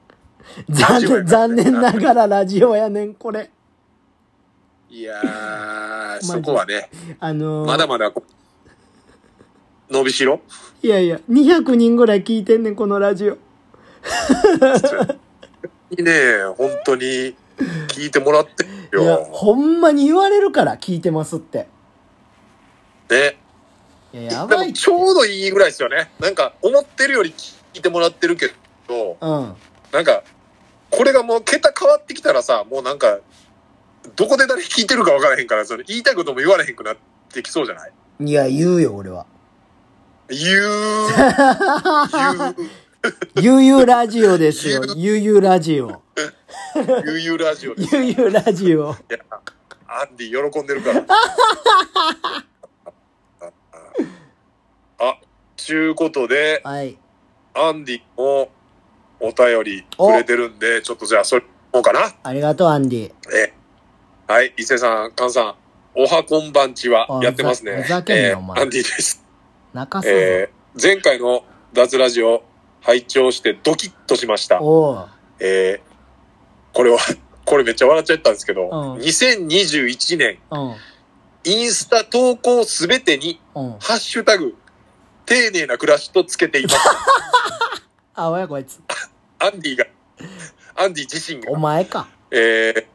残念、残念ながらラジオやねん、これ。いやー、そこはね、あのーまだまだこ、伸びしろいやいや、200人ぐらい聞いてんねん、このラジオ。にね、本当に聞いてもらってるいや、よ。ほんまに言われるから聞いてますって。ね。いや、やでばいちょうどいいぐらいですよね。なんか、思ってるより聞いてもらってるけど、うん。なんか、これがもう桁変わってきたらさ、もうなんか、どこで誰聞いてるか分からへんから、それ言いたいことも言われへんくなってきそうじゃない？いや、言うよ、俺は。言う、ゆうゆうラジオですよ。ゆうゆうラジオ。ゆうゆうラジオ。ゆうゆうラジオ。いや、アンディ喜んでるから。あ、ちゅうことで、はい。アンディもお便りくれてるんで、ちょっとじゃあそれ、もうかな。ありがとう、アンディ。え、はい、伊勢さん、菅さん、おはこんばんちはあやってますね。ふざけんなえお前アンディです。泣かすぞ。えー、前回の脱ラジオ拝聴してドキッとしました。おう。えー、これは、これめっちゃ笑っちゃったんですけど、うん2021年、うん。インスタ投稿すべてに、うん。ハッシュタグ、丁寧な暮らしとつけています。あ、おやこいつ。アンディが、アンディ自身おが。前か。えー、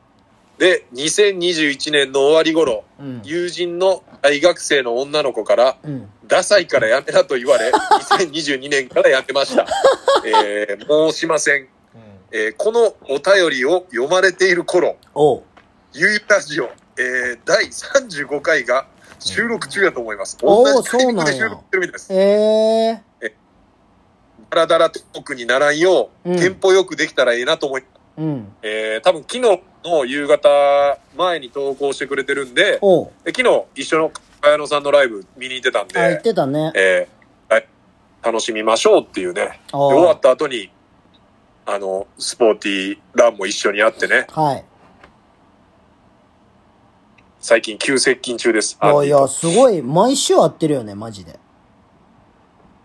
で、2021年の終わり頃、うん。友人の大学生の女の子から、うん。ダサいからやめなと言われ、2022年からやってました。えー、申しません。えーこのお便りを読まれている頃。ゆいラジオ、えー、第35回が収録中だと思います。同じタイミングで収録してるみたいです。ええダラダラトークにならんよう、うんテンポよくできたらいいなと思い、うん。えー、多分昨日の夕方前に投稿してくれてるんで。で昨日一緒の茅野さんのライブ見に行ってたんあ、言っで、てたね。えーはい、楽しみましょうっていうね。終わうった後に、あの、スポーティーランも一緒にやってね、はい。最近急接近中です。いやすごい、毎週会ってるよね、マジで。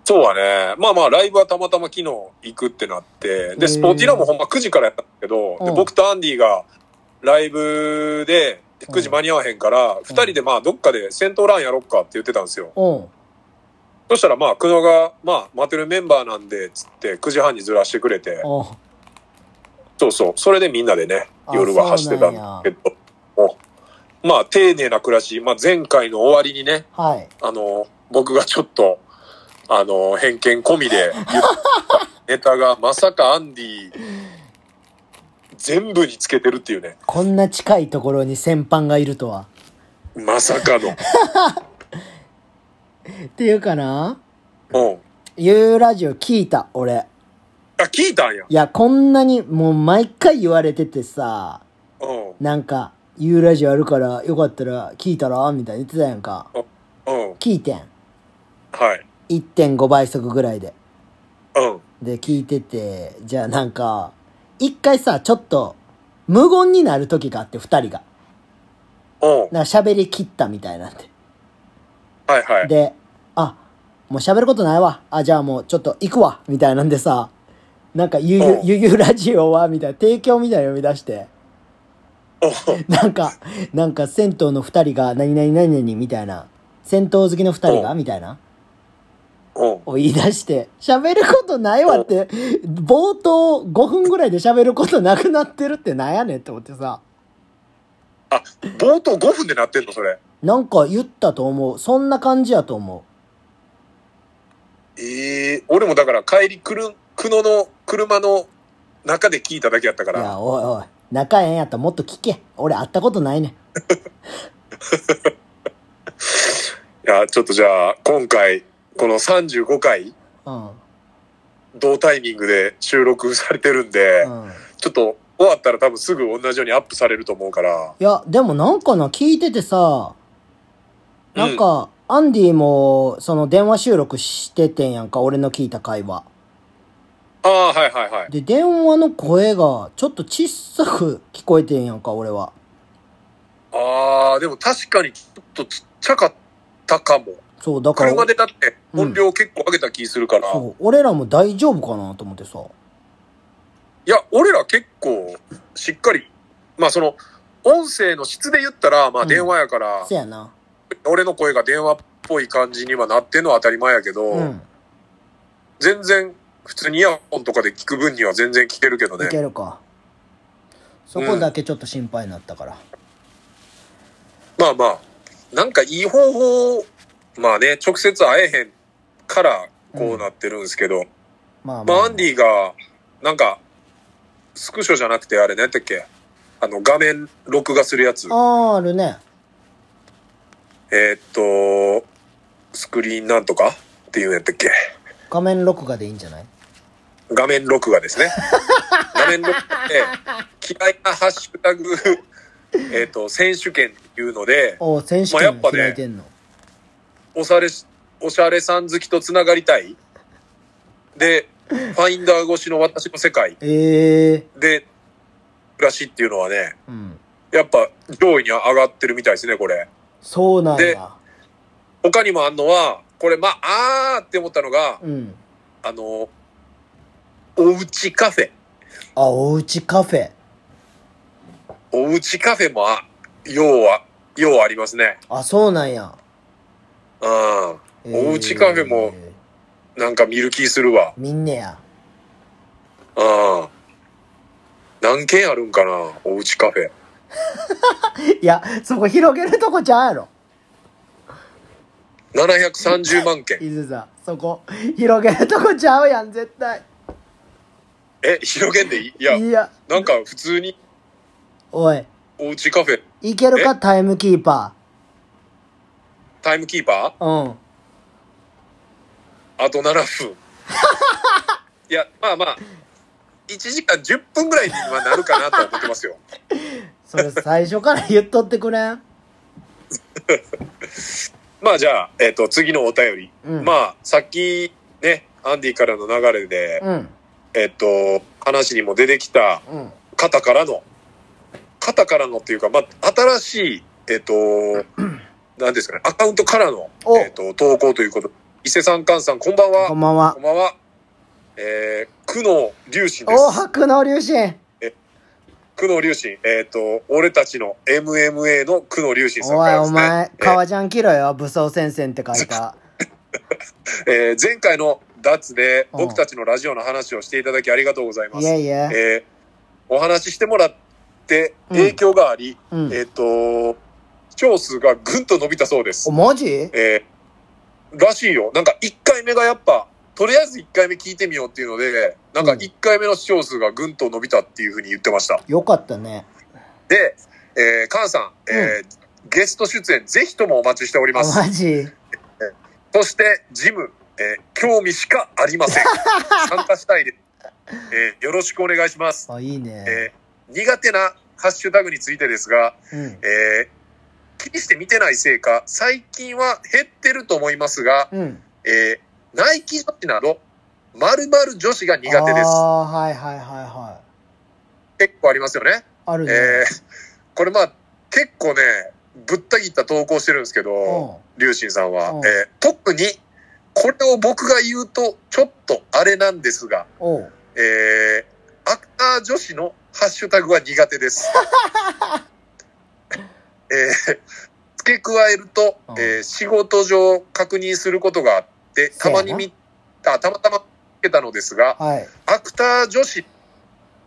そうはね。まあまあ、ライブはたまたま昨日行くってなって、で、スポーティーランもほんま9時からやったんだけど、でうん僕とアンディがライブで9時間に合わへんから、2人でまあどっかで戦闘ランやろっかって言ってたんですよ。うん。そしたらまあ、久野が、まあ、待てるメンバーなんで、つって9時半にずらしてくれて。そうそう、それでみんなでね、あ夜は走ってたんだけど、まあ、丁寧な暮らし、まあ前回の終わりにね、はい。あの、僕がちょっと、あの、偏見込みで言ったネタが、まさかアンディ、全部につけてるっていうね。こんな近いところに先般がいるとは。まさかの。っていうかな、うん。ゆうラジオ聞いた、俺。あ、聞いたんや。いや、こんなに、もう毎回言われててさ、うん。なんか、ゆうラジオあるから、よかったら聞いたら？みたいに言ってたやんか。うん。聞いてん。はい。1.5倍速ぐらいで。うん。で、聞いてて、じゃあなんか、一回さ、ちょっと、無言になる時があって、二人が。うん。なんか喋り切ったみたいなんで。はいはい。で、あ、もう喋ることないわ。あ、じゃあもうちょっと行くわ。みたいなんでさ、なんかゆゆう、んゆゆラジオは、みたいな、提供みたいなの読み出して、うんなんか、なんか銭湯の二人が、何々何々みたいな、銭湯好きの二人が、うんみたいな、うん。を言い出して、喋ることないわって、冒頭5分ぐらいで喋ることなくなってるってなんやねんって思ってさ、あ、冒頭5分でなってんのそれ。なんか言ったと思う。そんな感じやと思ええ俺もだから帰りくる、久野の車の中で聞いただけやったかう。いや、ら。おいおい、仲ええんやったらもっと聞け。俺会ったことないねん。いや、ちょっとじゃあ、今回、この35回、うん。同タイミングで収録されてるんで、うん。ちょっと終わったら多分すぐ同じようにアップされると思うから。いや、でもなんかな、聞いててさ、なんか、アンディも、その電話収録しててんやんか、俺の聞いた会話。ああ、はいはいはい。で、電話の声が、ちょっと小さく聞こえてんやんか、俺は。ああ、でも確かにちょっとちっちゃかったかも。そう、だから、車でだって音量結構上げた気するから。そう、俺らも大丈夫かなと思ってさ。いや、俺ら結構しっかり、まあその、音声の質で言ったら、まあ電話やから、そやな。俺の声が電話っぽい感じにはなってんのは当たり前やけど、うん。全然普通にイヤホンとかで聞く分には全然聞けるけどいね。けるか。そこだけちょっと心配になったから。まあまあ、なんかいい方法、まあね、直接会えへんからこうなってるんですけど、まあまあアンディが、なんか、スクショじゃなくてあれ何やったっけ？あの画面録画するやつ。ああ、あるね。えーっと、スクリーンなんとか？っていうんやったっけ？画面録画でいいんじゃない？画面録画ですね。画面録画で、嫌いなハッシュタグ、えーっと、選手権っていうので、おう選手権まあやっぱね開いてんの。おしゃれ、おしゃれさん好きとつながりたい？で、ファインダー越しの私の世界ええで、暮らしっていうのはね、うん。やっぱ上位に上がってるみたいですね、これ。そうなんでや。他にもあんのは、これ、まあ、あーって思ったのが、うん。あの、おうちカフェ。あ、おうちカフェ。おうちカフェも、あ要は、要はありますね。あ、そうなんや。うん。えーおうちカフェもなんか見る気するわ。みんなや。うん。何軒あるんかなおうちカフェ。いや、そこ広げるとこちゃうやろ。730万件。伊豆さん。そこ、広げるとこちゃうやん、絶対。え、広げんでいい？いや、いや、なんか普通におい、おうちカフェ、いけるか、タイムキーパタイムキーパー？ー。うん。あと7分。いや、まあまあ、1時間10分ぐらいにはなるかなとは思ってますよ。それ最初から言っとってくれん まあじゃあ、えっ、と、次のお便り。うん。まあ、さっきね、アンディからの流れで、うん。えっ、と、話にも出てきたうん。方からの、方からのっていうか、まあ、新しい、えっ、と、何ですかね、アカウントからの、おえっ、と、投稿ということ。伊勢さん、菅さん、こんばんは。こんばんはこん。ばんは。えー、久能龍心です。お白の龍神。久能龍心。えっ、と、俺たちの MMA の久能龍心さんおい、からですね。お前、えー革ジャン着ろよ、武装戦線って書いた。えー前回のダッツでうん僕たちのラジオの話をしていただきありがとうございます。いえいえ。えーお話ししてもらってうん影響があり、うん。えっ、と、視聴数がぐんと伸びたそうですお、。マジ？えーらしいよ。なんか1回目がやっぱ、とりあえず1回目聞いてみようっていうので、なんか1回目の視聴数がぐんと伸びたっていうふうに言ってました。よかったね。で、えー、カンさん、えーゲスト出演ぜひともお待ちしておりお、ます。マジ？そして、ジム、えー興味しかありません。参加したいです。えーよろしくお願いします。あ、いいね。えー苦手なハッシュタグについてですが、うん。えー気にして見てないせいか、最近は減ってると思いますが、うん。えーナイキ女子など、〇〇女子が苦手です。ああ、はいはいはいはい。結構ありますよね。あるね。えーこれまあ、結構ね、ぶった切った投稿してるんですけど、うんリュウシンさんは、うんえー特に、これを僕が言うと、ちょっとあれなんですが。えー、アクター女子のハッシュタグは苦手です。えー、付け加えると、うんえー仕事上確認することがあって、たまに見た、たまたま見つけたのですが、はい。アクター女子、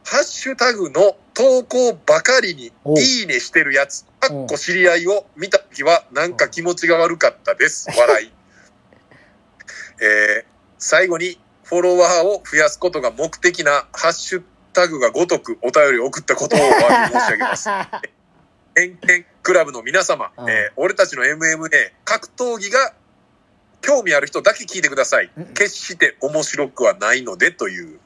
ハッシュタグの投稿ばかりにおいいねしてるやつ、かっこ知り合いを見たときはなんか気持ちが悪かったです。笑い。えー最後にフォロワーを増やすことが目的なハッシュタグがごとくお便りを送ったことをお詫び申し上げます。偏見クラブの皆様、うんえー俺たちの MMA 格闘技が興味ある人だけ聞いてくださいうん。決して面白くはないのでという、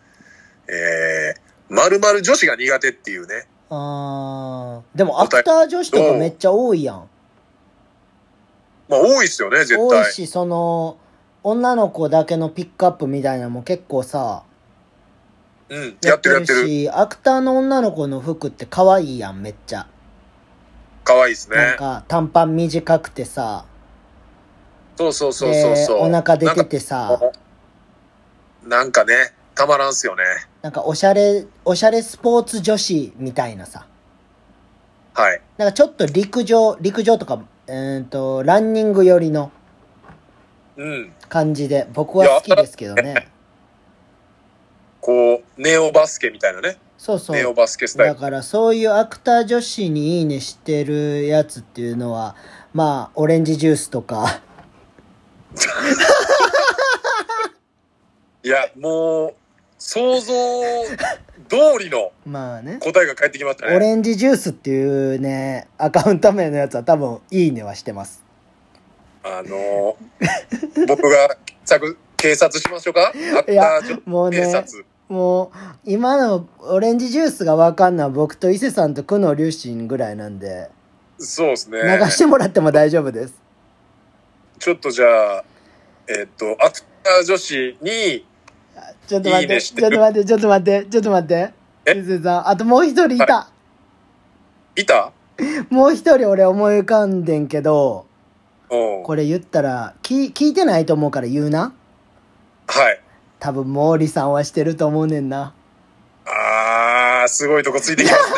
えー、〇〇女子が苦手っていうね。あーでもアクター女子とかめっちゃ多いやん。まあ多いっすよね、絶対。多いし、その、女の子だけのピックアップみたいなのも結構さ、うん、やってるやってる。し、アクターの女の子の服って可愛いやん、めっちゃ。可愛いっすね。なんか、短パン短くてさ、そうそうそうそうで、そう。お腹出ててさ、なんかね、たまらんっすよね。なんかおしゃれ、おしゃれスポーツ女子みたいなさ、はい。なんかちょっと陸上、陸上とか、えー、と、ランニング寄りのうん。感じで、僕は好きですけどね。こう、ネオバスケみたいなね。そうそう。ネオバスケスタイル。だからそういうアクター女子にいいねしてるやつっていうのは、まあ、オレンジジュースとか、いや、もう、想像通りの まあね。答えが返ってきましたね。オレンジジュースっていうね、アカウント名のやつは多分、いいねはしてます。あのー、僕が、着、警察しましょうか？アクター女もうね警察。もう、今のオレンジジュースがわかんのは僕と伊勢さんと久野龍心ぐらいなんで、そうですね。流してもらっても大丈夫です。ちょっとじゃあ、えっと、アクター女子に、ちょっと待って、ちょっと待って、ちょっと待って、ちょっと待って。え？伊勢さん、あともう一人いた。いた？もう一人俺思い浮かんでんけど、うん。これ言ったら、聞聞いてないと思うから言うな。はい。多分毛利さんはしてると思うねんな。あー、すごいとこついてきますね。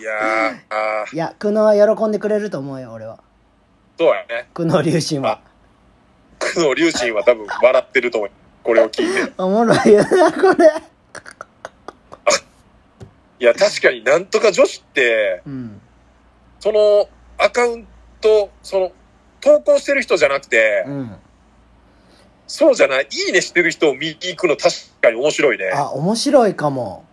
いやー、あー、いや、久野は喜んでくれると思うよ、俺は。そうやね。久野龍心は。工藤龍心は多分笑ってると思う。これを聞いて。おもろいよな、これ。いや、確かになんとか女子って、うん。そのアカウント、その、投稿してる人じゃなくて、うん。そうじゃない、いいねしてる人を見に行くの確かに面白いね。あ、面白いかも。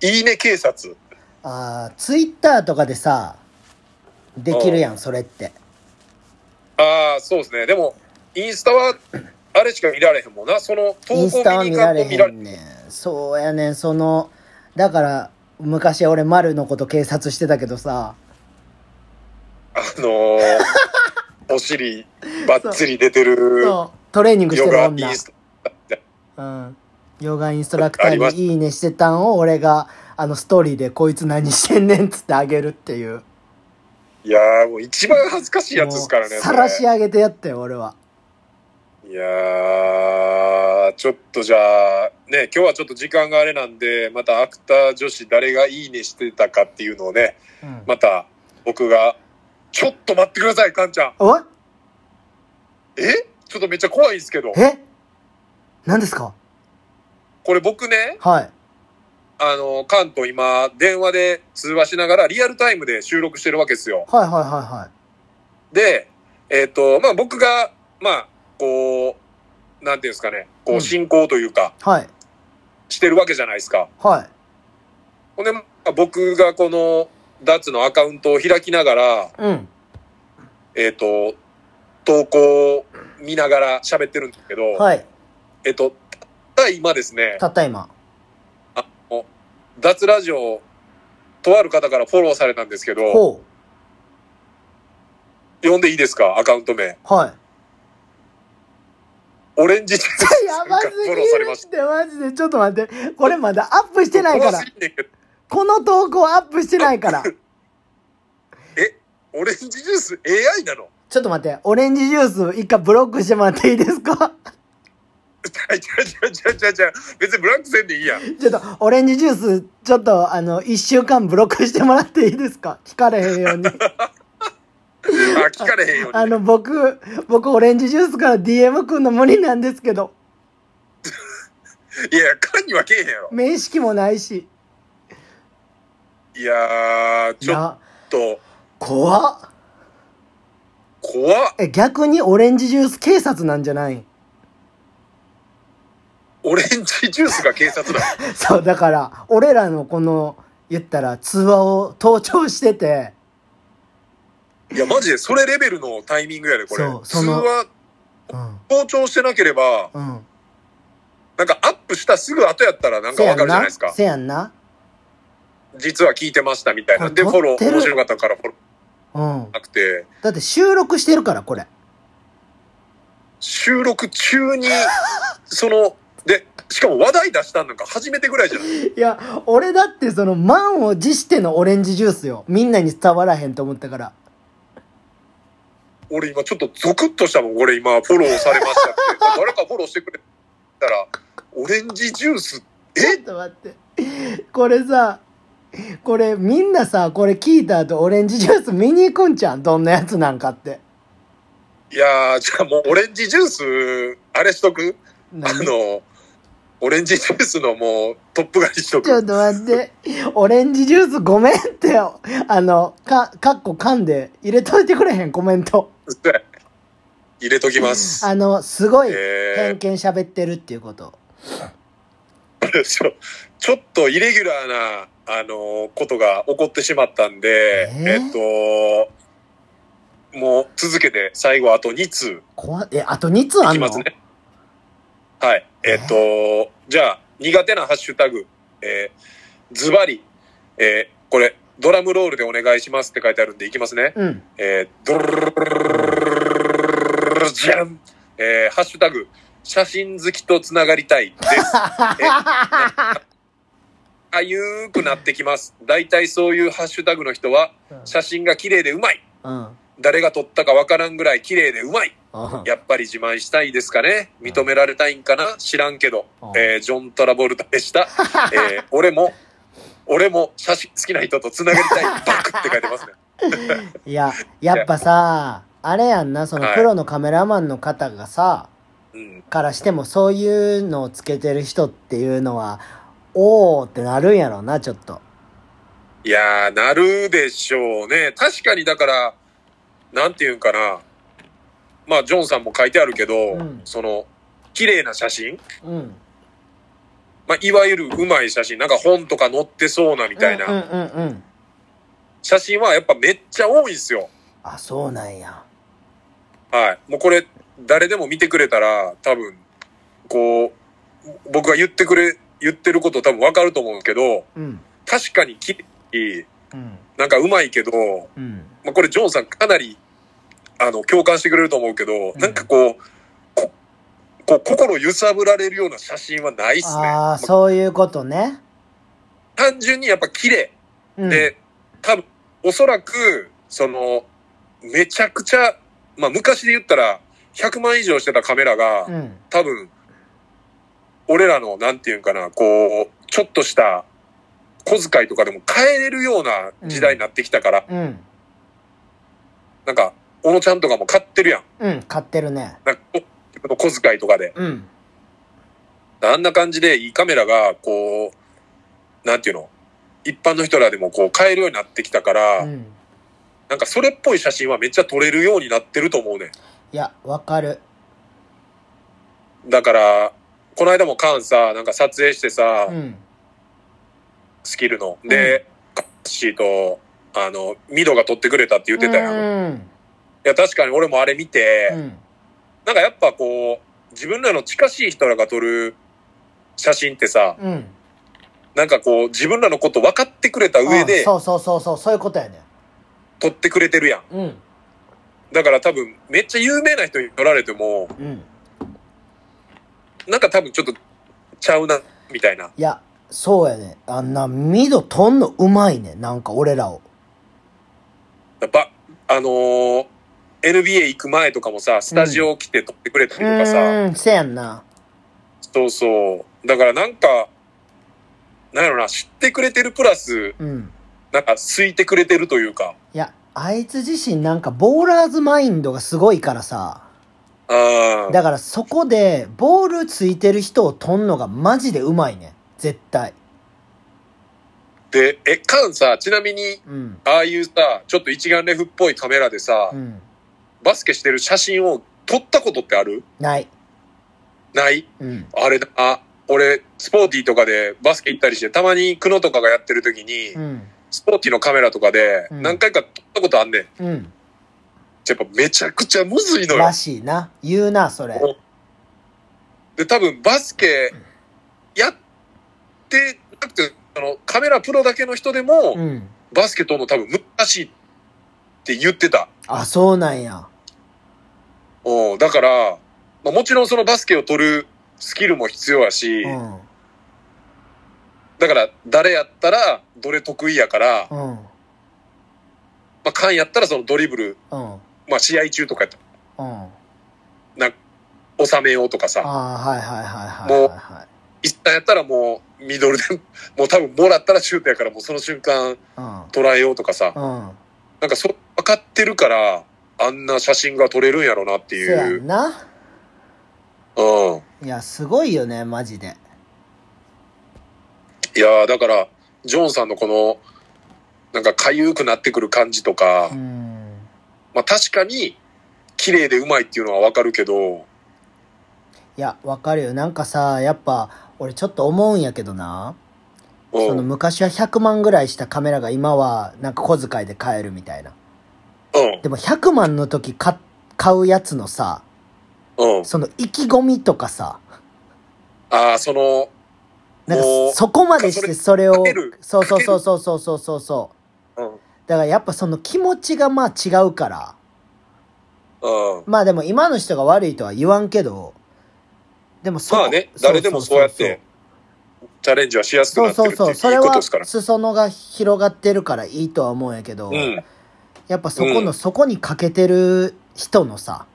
いいね警察。あツイッターとかでさ、できるやん、それって。ああ、そうですね。でも、インスタは、あれしか見られへんもんな。その、投稿インスタは見に行か見られへんと見られんねん。そうやねん、その、だから、昔俺丸のこと警察してたけどさ、あのー、お尻、ばっつり出てる、そう、トレーニングしてヨガイる女ン。スタ。うん。ヨガインストラクターにいいねしてたんを俺が、あのストーリーでこいつ何してんねんっつってあげるっていう。いやー、もう一番恥ずかしいやつですからね。さらし上げてやったよ、俺は。いやー、ちょっとじゃあ、ね、今日はちょっと時間があれなんで、またアクター女子誰がいいねしてたかっていうのをね、うん。また僕が、ちょっと待ってください、カンちゃん。おいえ？ちょっとめっちゃ怖いんですけど。え？何ですか？これ僕ね、はい。あの、カンと今、電話で通話しながらリアルタイムで収録してるわけですよ。はいはいはいはで、えっ、と、まあ僕が、まあ、こう、なんていうんですかね、こうんう進行というか、い。はい。してるわけじゃないですか。はい。ほんで、まあ僕がこの、ダッツのアカウントを開きながら、うん。えっ、と、投稿を見ながら喋ってるんですけど、はい。えっ、と、たった今ですね、たった今。あの脱ラジオ、とある方からフォローされたんですけど、ほ読んでいいですか？アカウント名。う。はい。オレンジジュース やがばすぎるって、マジで。ちょっと待って。これまだアップしてた。ないからこの投稿アップしてないから。え、オレンジジュース AI なの？ちょっと待って。オレンジジュース一回ブロックしてもらっていいですか？違う違う違う違う違う。別にブラックせんでいいやん。ちょっと、オレンジジュース、ちょっと、あの、一週間ブロックしてもらっていいですか？聞かれへんように。あ、聞かれへんように。あの、僕、僕、オレンジジュースから DM くんの無理なんですけど、いや、缶にはけえへんやろ。面識もないし。いやー、ちょっと、怖っ。怖っ。え、逆にオレンジジュース警察なんじゃない？オレンジジュースが警察だ。そう、だから、俺らのこの、言ったら、通話を盗聴してて、いや、マジでそれレベルのタイミングやで、これ。通話、うん、盗聴してなければ、うん。なんかアップしたすぐ後やったらなんかわかるじゃないですか。せやんな。実は聞いてましたみたいな。で、フォロー、面白かったからフォロうん。なくて、だって収録してるから、これ。収録中に、その、で、しかも話題出したんなんか初めてぐらいじゃない？いや、俺だってその満を持してのオレンジジュースよ。みんなに伝わらへんと思ったから。俺今ちょっとゾクッとしたもん。俺今フォローされましたって。誰かフォローしてくれたら、オレンジジュース、ちょえっと待って。これさ、これみんなさ、これ聞いた後オレンジジュース見に行くんちゃんどんなやつなんかって。いやー、じゃあもうオレンジジュース、あれしとく？あ何の、オレンジジュースのもうトップ狩りしとく。ちょっと待って。オレンジジュースごめんって、あの、か、かっこ噛んで入れといてくれへん？コメント。入れときます。あの、すごいえ偏見喋ってるっていうこと。ー、ちょちょっとイレギュラーな、あのことが起こってしまったんで、えー？えっと、もう続けて最後あと2通怖っえ、あと2つあんの？いきますね。はい。えっと、じゃあ、苦手なハッシュタグ、えー、ズバリ、えー、これ、ドラムロールでお願いしますって書いてあるんでいきますね。うん。えー、ドルルじゃんえー、ハッシュタグ、写真好きとつながりたいです。えあゆーくなってきます。大体そういうハッシュタグの人は、写真が綺麗でうまい。うん。誰が撮ったかわからんぐらい綺麗でうまい。うんやっぱり自慢したいですかね認められたいんかな知らんけどうん。えー、ジョン・トラボルタでした。えー、俺も、俺も写真好きな人と繋がりたい。バクって書いてますね。いや、やっぱさ、あれやんな、そのはいプロのカメラマンの方がさ、うん。からしてもそういうのをつけてる人っていうのは、おーってなるんやろな、ちょっと。いやー、なるでしょうね。確かにだから、なんていうんかな。まあ、ジョンさんも書いてあるけど、うんその、綺麗な写真うん。まあ、いわゆるうまい写真、なんか本とか載ってそうなみたいなうんうんうんうん。写真はやっぱめっちゃ多いんですよ。あ、そうなんや。はい。もうこれ、誰でも見てくれたら、多分、こう、僕が言ってくれ、言ってること多分わかると思うけど、うん。確かに綺麗、うん。なんかうまいけど、うん。まあ、これジョンさんかなり、あの、共感してくれると思うけど、んなんかこう、ここう心揺さぶられるような写真はないっすね。ああ、そういうことね。単純にやっぱ綺麗。うん。で、多分、おそらく、その、めちゃくちゃ、まあ昔で言ったら、100万以上してたカメラが、うん。多分、俺らの、なんていうんかな、こう、ちょっとした小遣いとかでも買えれるような時代になってきたから、うん。なんか、小野ちゃんとかも買ってるやん。うん。買ってるね。なんか、お小遣いとかで。うん。あんな感じでいいカメラが、こう、なんていうの一般の人らでもこう買えるようになってきたから、うん。なんかそれっぽい写真はめっちゃ撮れるようになってると思うね。いや、わかる。だから、この間もカンさ、なんか撮影してさ、うん。スキルの。で、カッシーと、あの、ミドが撮ってくれたって言ってたやん。いうん。や、確かに俺もあれ見て、うん。なんかやっぱこう、自分らの近しい人らが撮る写真ってさ、うん。なんかこう、自分らのこと分かってくれた上であそうそうそうそう、そういうことやね。撮ってくれてるやん。うん。だから多分、めっちゃ有名な人に撮られても、うん。なんか多分ちょっとちゃうな、みたいな。いや、そうやね。あんな、ミドとんのうまいね。なんか俺らを。やっぱ、あのー NBA 行く前とかもさ、スタジオ来て撮ってくれたうりとかさ、ーん、せやんな。そうそう。だからなんか、なんやろな、知ってくれてるプラス、うん。なんか好いてくれてるというか、いや、あいつ自身なんかボーラーズマインドがすごいからさ。だからそこで、ボールついてる人を取んのがマジでうまいね。絶対。で、え、カンさ、ちなみに、うん。ああいうさ、ちょっと一眼レフっぽいカメラでさ、うん。バスケしてる写真を撮ったことってある？ない。ない？うん。あれだ、あ、俺、スポーティーとかでバスケ行ったりして、たまにクノとかがやってる時に、うん。スポーティーのカメラとかでうん何回か撮ったことあんねん。うん。やっぱめちゃくちゃむずいのよら。しいな。言うな、それ。で、多分バスケやってなくて、あの、カメラプロだけの人でも、うん。バスケ撮るの多分難しいって言ってた。あ、そうなんや。うん。だから、まあ、もちろんそのバスケを取るスキルも必要やし、うん。だから誰やったらどれ得意やから、うん。まあ、カンやったらそのドリブル、うん。まあ試合中とかやったうん。ら、な収めようとかさ、ああ、はいはいはいはいはいはい。一旦やったらもうミドルで、もう多分もらったらシュートやからもうその瞬間うん。捉えようとかさ、うん。なんかそう分かってるから、あんな写真が撮れるんやろなってそやいう。んな。うん。いや、すごいよね、マジで。いやーだから、ジョンさんのこの、なんか痒くなってくる感じとか、うん。まあ確かに、綺麗でうまいっていうのはわかるけど、いや、わかるよ。なんかさ、やっぱ、俺ちょっと思うんやけどな。うんその昔は100万ぐらいしたカメラが今はなんか小遣いで買えるみたいな。うん、でも100万の時買買うやつのさ、うん。その意気込みとかさ、ああ、その、なんかそこまでしてそれをそうそうそうそうそうそうそうそう。うん、だからやっぱその気持ちがまあ違うから。うん。まあでも今の人が悪いとは言わんけど、でもそまあね、誰でもそうやって、チャレンジはしやすくそうなってるっていうういそそう。それはいことですから。裾野が広がってるからいいとは思うんやけど、うん。やっぱそこの、うんそこにかけてる人のさ、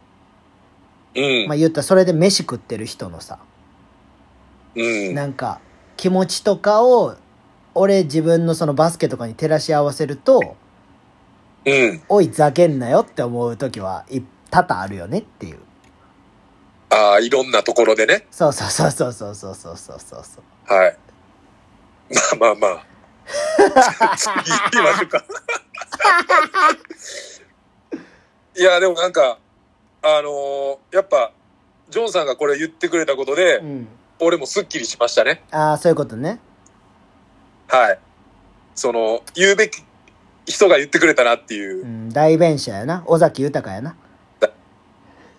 うん。まあ言ったらそれで飯食ってる人のさ、うん。なんか気持ちとかを、俺自分のそのバスケとかに照らし合わせると、うん。おい、ざけんなよって思う時はい多々あるよねっていう。ああ、いろんなところでね。そうそうそうそうそうそうそうそうそうそう。はい。まあまあまあ。次行きましょうか。いや、でもなんか、あのーやっぱ、ジョンさんがこれ言ってくれたことで、うん。俺もスッキリしましたね。ああ、そういうことね。はい。その、言うべき人が言ってくれたなっていうう、ん、代弁者やな。尾崎豊やな。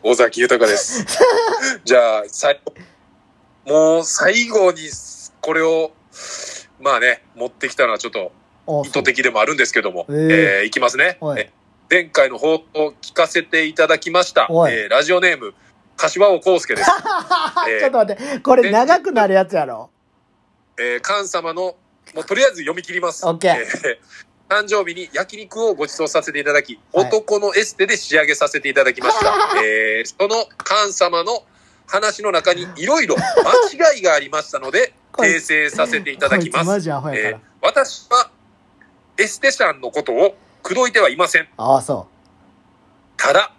尾崎豊です。じゃあ、最後、もう最後にこれを、まあね、持ってきたのはちょっとお意図的でもあるんですけども、えーえーいきますね。はいえ前回の放送を聞かせていただきました。はいえーラジオネーム、柏尾康介です。え ーちょっと待って、これ長くなるやつやろ。えー、菅様の、もうとりあえず読み切ります。オッケーえー誕生日に焼肉をご馳走させていただき、はい男のエステで仕上げさせていただきました。えーその菅様の話の中にいろいろ間違いがありましたので、こい訂正させていただきます。こいつマジアホやからえー私は、エステシャンのことを口説いてはいません。ああ、そただ、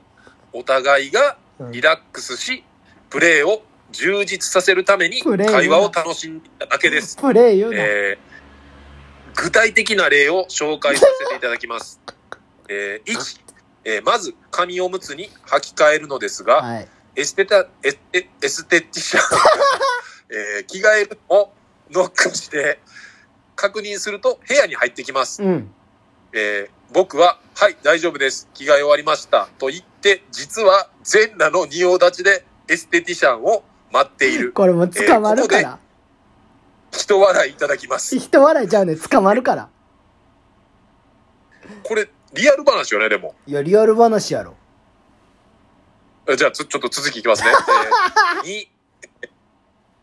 お互いがう。うんリラックスし、プレーを充実させるためにプレー会話を楽しんだだけです。プレイ言うな。えー具体的な例を紹介させていただきます。えー1、えーまず、紙おむつに履き替えるのですが、はい。エステタ、エステ、エステティシャンが、えー着替えるのをノックして、確認すると部屋に入ってきます。うん。えー僕は、はい、大丈夫です。着替え終わりました。と言って、実は全裸の仁王立ちでエステティシャンを待っている。これもう捕まるから。人笑いいただきます。人笑いちゃうね。捕まるから。これ、リアル話よね、でも。いや、リアル話やろ。えじゃあ、つちょっと続きいきますね。えー、2、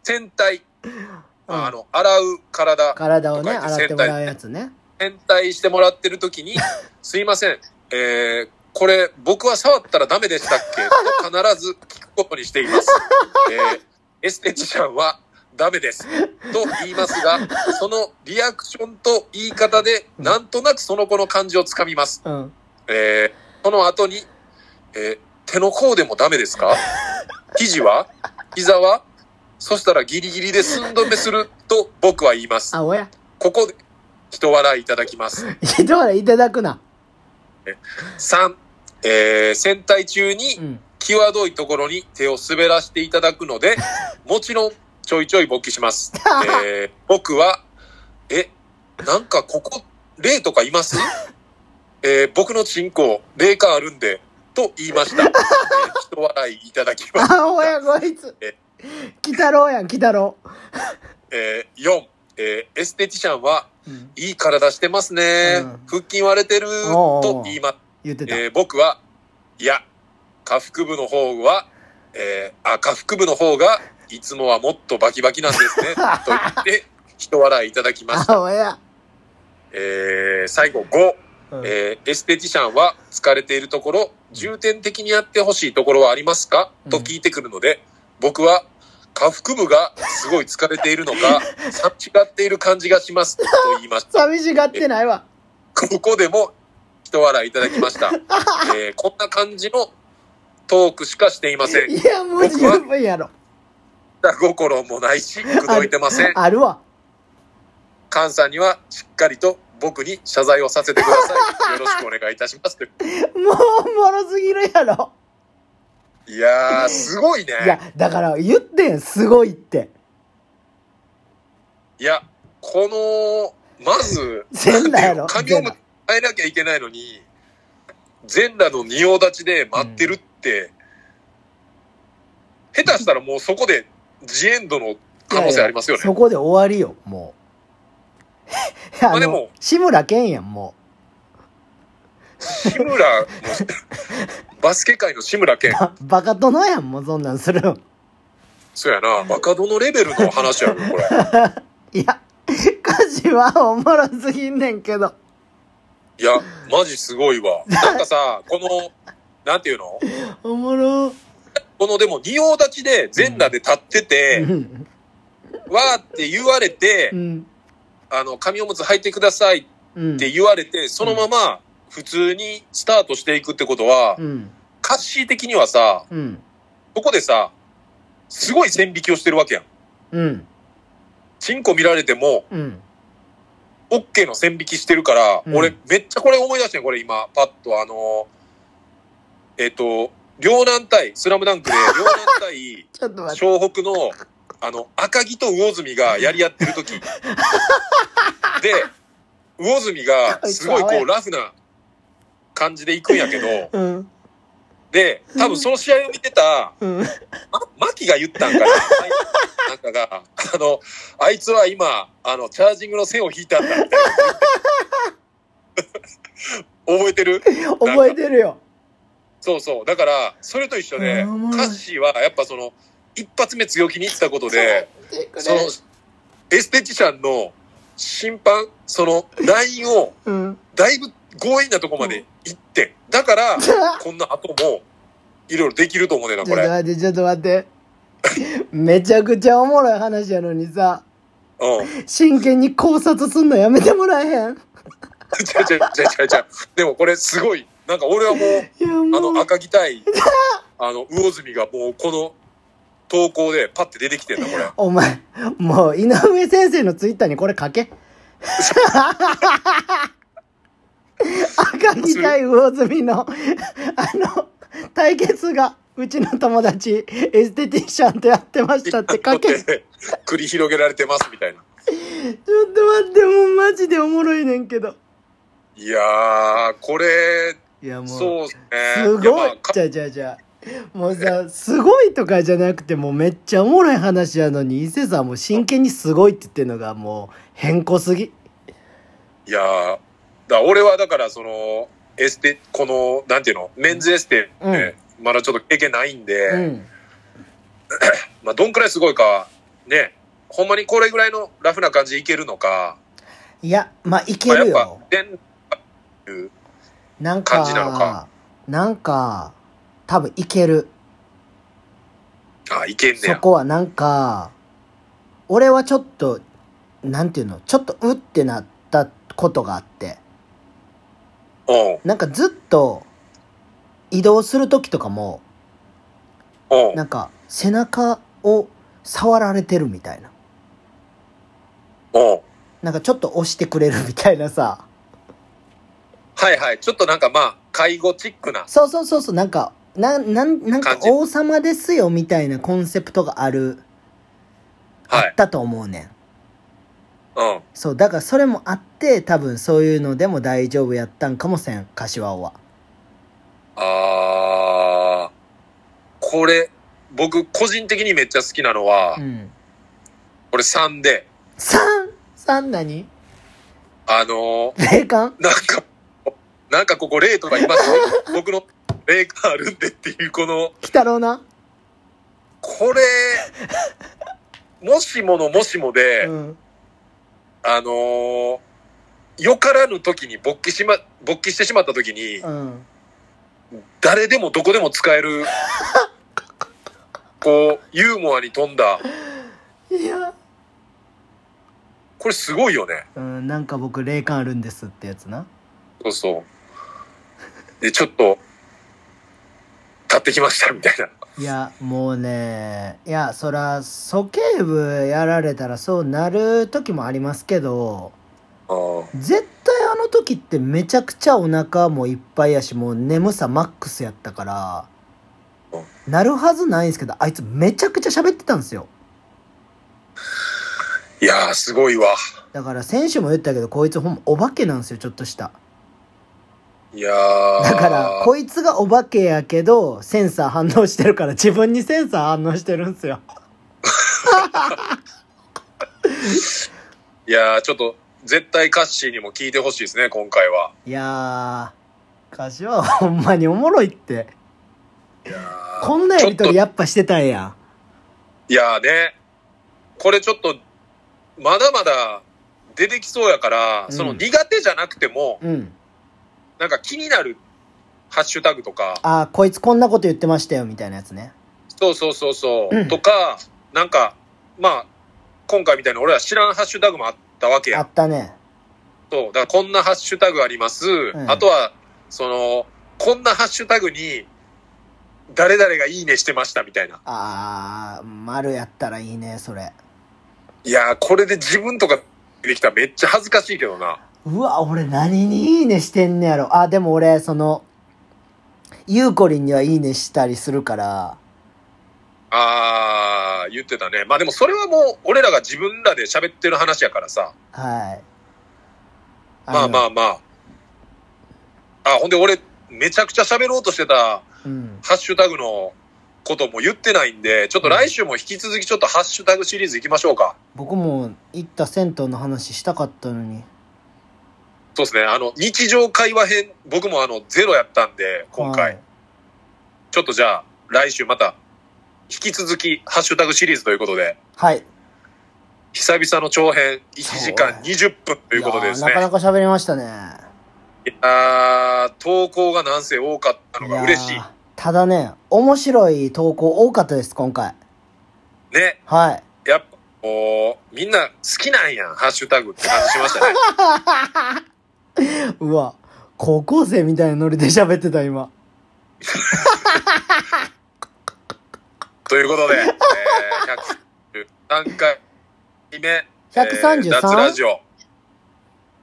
洗体。うんあの、洗う体、体をね、洗ってもらうやつね。洗体してもらってる時に、すいません、えー、これ、僕は触ったらダメでしたっけ？と必ず聞くことにしています。えー、エステティシャンはダメです。と言いますが、そのリアクションと言い方で、なんとなくその子の感じをつかみます。うん。えー、その後に、えー手の甲でもダメですか？肘は？膝は？そしたらギリギリで寸止めすると僕は言います。あ、おや。ここで、人笑いいただきます。人笑いいただくな。3、えー、戦隊中うにん。際どいところに手を滑らせていただくので、もちろんちょいちょい勃起します。えー、僕は、え、なんかここ、霊とかいます？えー、僕のチンコ、霊感あるんで、と言いました。えー、人笑いいただきます。あ、おや、こいつえ。来たろうやん、来たろえー、4、えー、エステティシャンは、う。うん。いい体してますね。うん腹筋割れてる、と言います。言ってた。えー僕は、いや、下腹部の方は、えーあ、下腹部の方が、いつもはもっとバキバキなんですね、と言って、一笑いいただきました。えー最後5、うんえーエステティシャンは疲れているところ、重点的にやってほしいところはありますか、うんと聞いてくるので、僕は、下腹部がすごい疲れているのか、さ違っている感じがします、と言いました。寂しがってないわ。ここでも一笑いいただきました。えーこんな感じのトークしかしていません。いや、もう十分やろ。下心もないし、口説いてません。あるわ。菅さんにはしっかりと僕に謝罪をさせてください。よろしくお願いいたします。もうおもろすぎるやろ。いやー、すごいね。いや、だから言ってん、すごいって。いや、この、まず、全裸やろ髪を変えなきゃいけないのに、全裸の仁王立ちで待ってるって、下手したらもうそこでジエンドの可能性ありますよね。そこで終わりよ、もう。あ のあでも志村けんやん、も志村の、バスケ界の志村けんバカ殿やん、もうそんなんするん。そうやな、バカ殿レベルの話やろ、これ。いや、歌詞はおもろすぎんねんけど。いや、マジすごいわ。なんかさ、この、なんていうの？おもろ。このでも、仁王立ちで全裸で立ってうて、ん。わーって言われてう、ん。あの、紙おむつ履いてくださいっうん。て言われて、そのまま普通にスタートしていくってことはう、ん。歌詞的にはさ、うん。ここでさ、すごい線引きをしてるわけやん。うん。チンコ見られても、うん。オッケーの線引きしてるから、うん俺めっちゃこれ思い出してん、これ今、パッとあの、えっ、と、両南対、スラムダンクで、両南対、ちょっと待って。湘北の、あの、赤木と魚住がやり合ってる時 で、魚住がすごいこうラフな感じで行くんやけど、うん。で、多分その試合を見てた、うん。ま、マキが言ったんかななんかが、あの、あいつは今、あの、チャージングの線を引いたんだ、みたいな。覚えてる？覚えてるよ。そうそう。だから、それと一緒で、うん歌詞はやっぱその、一発目強気に言ってたことで、その、エステティシャンの審判、その、ラインを、うん。だいぶ強引なとこまで行って、だから、こんな後も、いろいろできると思うねんな、ちょこれ。っと待って、ちょっと待って。めちゃくちゃおもろい話やのにさ、うん。真剣に考察すんのやめてもらえへん？ちゃうちゃうちゃうちゃうちゃう。でもこれすごい、なんか俺はもう。あの赤木対、あの、魚住がもうこの投稿でパッて出てきてんだ、これ。お前、もう、井上先生のツイッターにこれ書け。赤木対魚住の、あの、対決が、うちの友達、エステティシャンとやってましたって書け。繰り広げられてますみたいな。と待って、もうマジでおもろいねんけど。いやー、これ、いや、もう。そうですね。すごいじゃあじゃあじゃあもうさ、すごいとかじゃなくて、もうめっちゃおもろい話やのに、伊勢さんもう真剣にすごいって言ってるのがもう、変更すぎ。いやー、だ俺はだからその、エステ、この、なんていうの、メンズエステって、まだちょっと経験ないんで、うん。まあ、どんくらいすごいか、ね、ほんまにこれぐらいのラフな感じでいけるのか、いや、まあ、いけまあ、やっぱなんか、感じなのかなんか、多分いける。あ、いけんねや。そこはなんか、俺はちょっと、なんていうの、ちょっとうってなったことがあって、うん。なんかずっと移動する時とかも、うん。なんか背中を触られてるみたいな。うん。なんかちょっと押してくれるみたいなさ。はいはい。ちょっとなんかまあ、介護チックな。そうそうそうそう、なんか、な、なん、なんか王様ですよみたいなコンセプトがある、はい。あったと思うねん。うん。そう、だからそれもあって、多分そういうのでも大丈夫やったんかもせん、柏尾は。あー、これ、僕、個人的にめっちゃ好きなのは、うん。これ3で、3?3 何？あの霊感？ーなんか、なんかここ例とか言います 僕の例があるんでっていうこの、来たろうな？これ、もしものもしもで、うん。あのーよからぬ時に勃起しま、勃起してしまった時に、うん。誰でもどこでも使える、こう、ユーモアに富んだ、いや。これすごいよね。うん、なんか僕霊感あるんですってやつな。そうそう。で、ちょっと、買ってきましたみたいな。いや、もうね、いや、そら、鼠径部やられたらそうなる時もありますけど、絶対あの時ってめちゃくちゃお腹もいっぱいやし、もう眠さマックスやったから、なるはずないんですけど、あいつめちゃくちゃ喋ってたんですよ。いやー、すごいわ。だから選手も言ったけど、こいつほんまお化けなんですよ、ちょっとした。いやー。だから、こいつがお化けやけど、センサー反応してるから、自分にセンサー反応してるんですよ。いやー、ちょっと、絶対カッシーにも聞いてほしいですね、今回は。いやー、柏はほんまにおもろいって。いやーこんなやりとりやっぱしてたんや。といやーね、これちょっと、まだまだ出てきそうやから、うんその苦手じゃなくても、うん。なんか気になるハッシュタグとか、あー、こいつこんなこと言ってましたよ、みたいなやつね。そうそうそうそう、うんとか、なんか、まあ、今回みたいに俺ら知らんハッシュタグもあったわけやんあったね。そう。だからこんなハッシュタグあります。んあとは、その、こんなハッシュタグに、誰々がいいねしてましたみたいな。あー、丸やったらいいね、それ。いやー、これで自分とかできたらめっちゃ恥ずかしいけどな。うわ、俺何にいいねしてんねやろ。あ、でも俺、その、ゆうこりんにはいいねしたりするから、あー、言ってたね。まあでもそれはもう、俺らが自分らで喋ってる話やからさ。はい。まあまあまあ。あ、ほんで俺、めちゃくちゃ喋ろうとしてたうん。ハッシュタグのことも言ってないんで、ちょっと来週も引き続きちょっとハッシュタグシリーズ行きましょうか。僕も行った銭湯の話したかったのに。そうですね。あの、日常会話編、僕もあの、ゼロやったんで、今回。はいちょっとじゃあ、来週また、引き続き、ハッシュタグシリーズということで、はい。久々の長編、1時間20分ということでですね。なかなか喋りましたね。いやー投稿がなんせ多かったのが嬉しい。やーただね、面白い投稿多かったです、今回。ね。はい。やっぱ、こう、みんな好きなんやん、ハッシュタグって感じしましたね。うわ、高校生みたいなノリで喋ってた、今。ということで、えー、103回目、133えー脱ラジオ。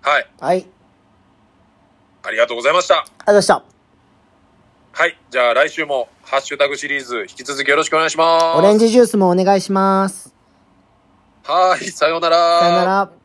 はい、はい。ありがとうございました。ありがとうございました。はい。じゃあ来週もハッシュタグシリーズ引き続きよろしくお願いします。オレンジジュースもお願いします。はい。さようなら。さよなら。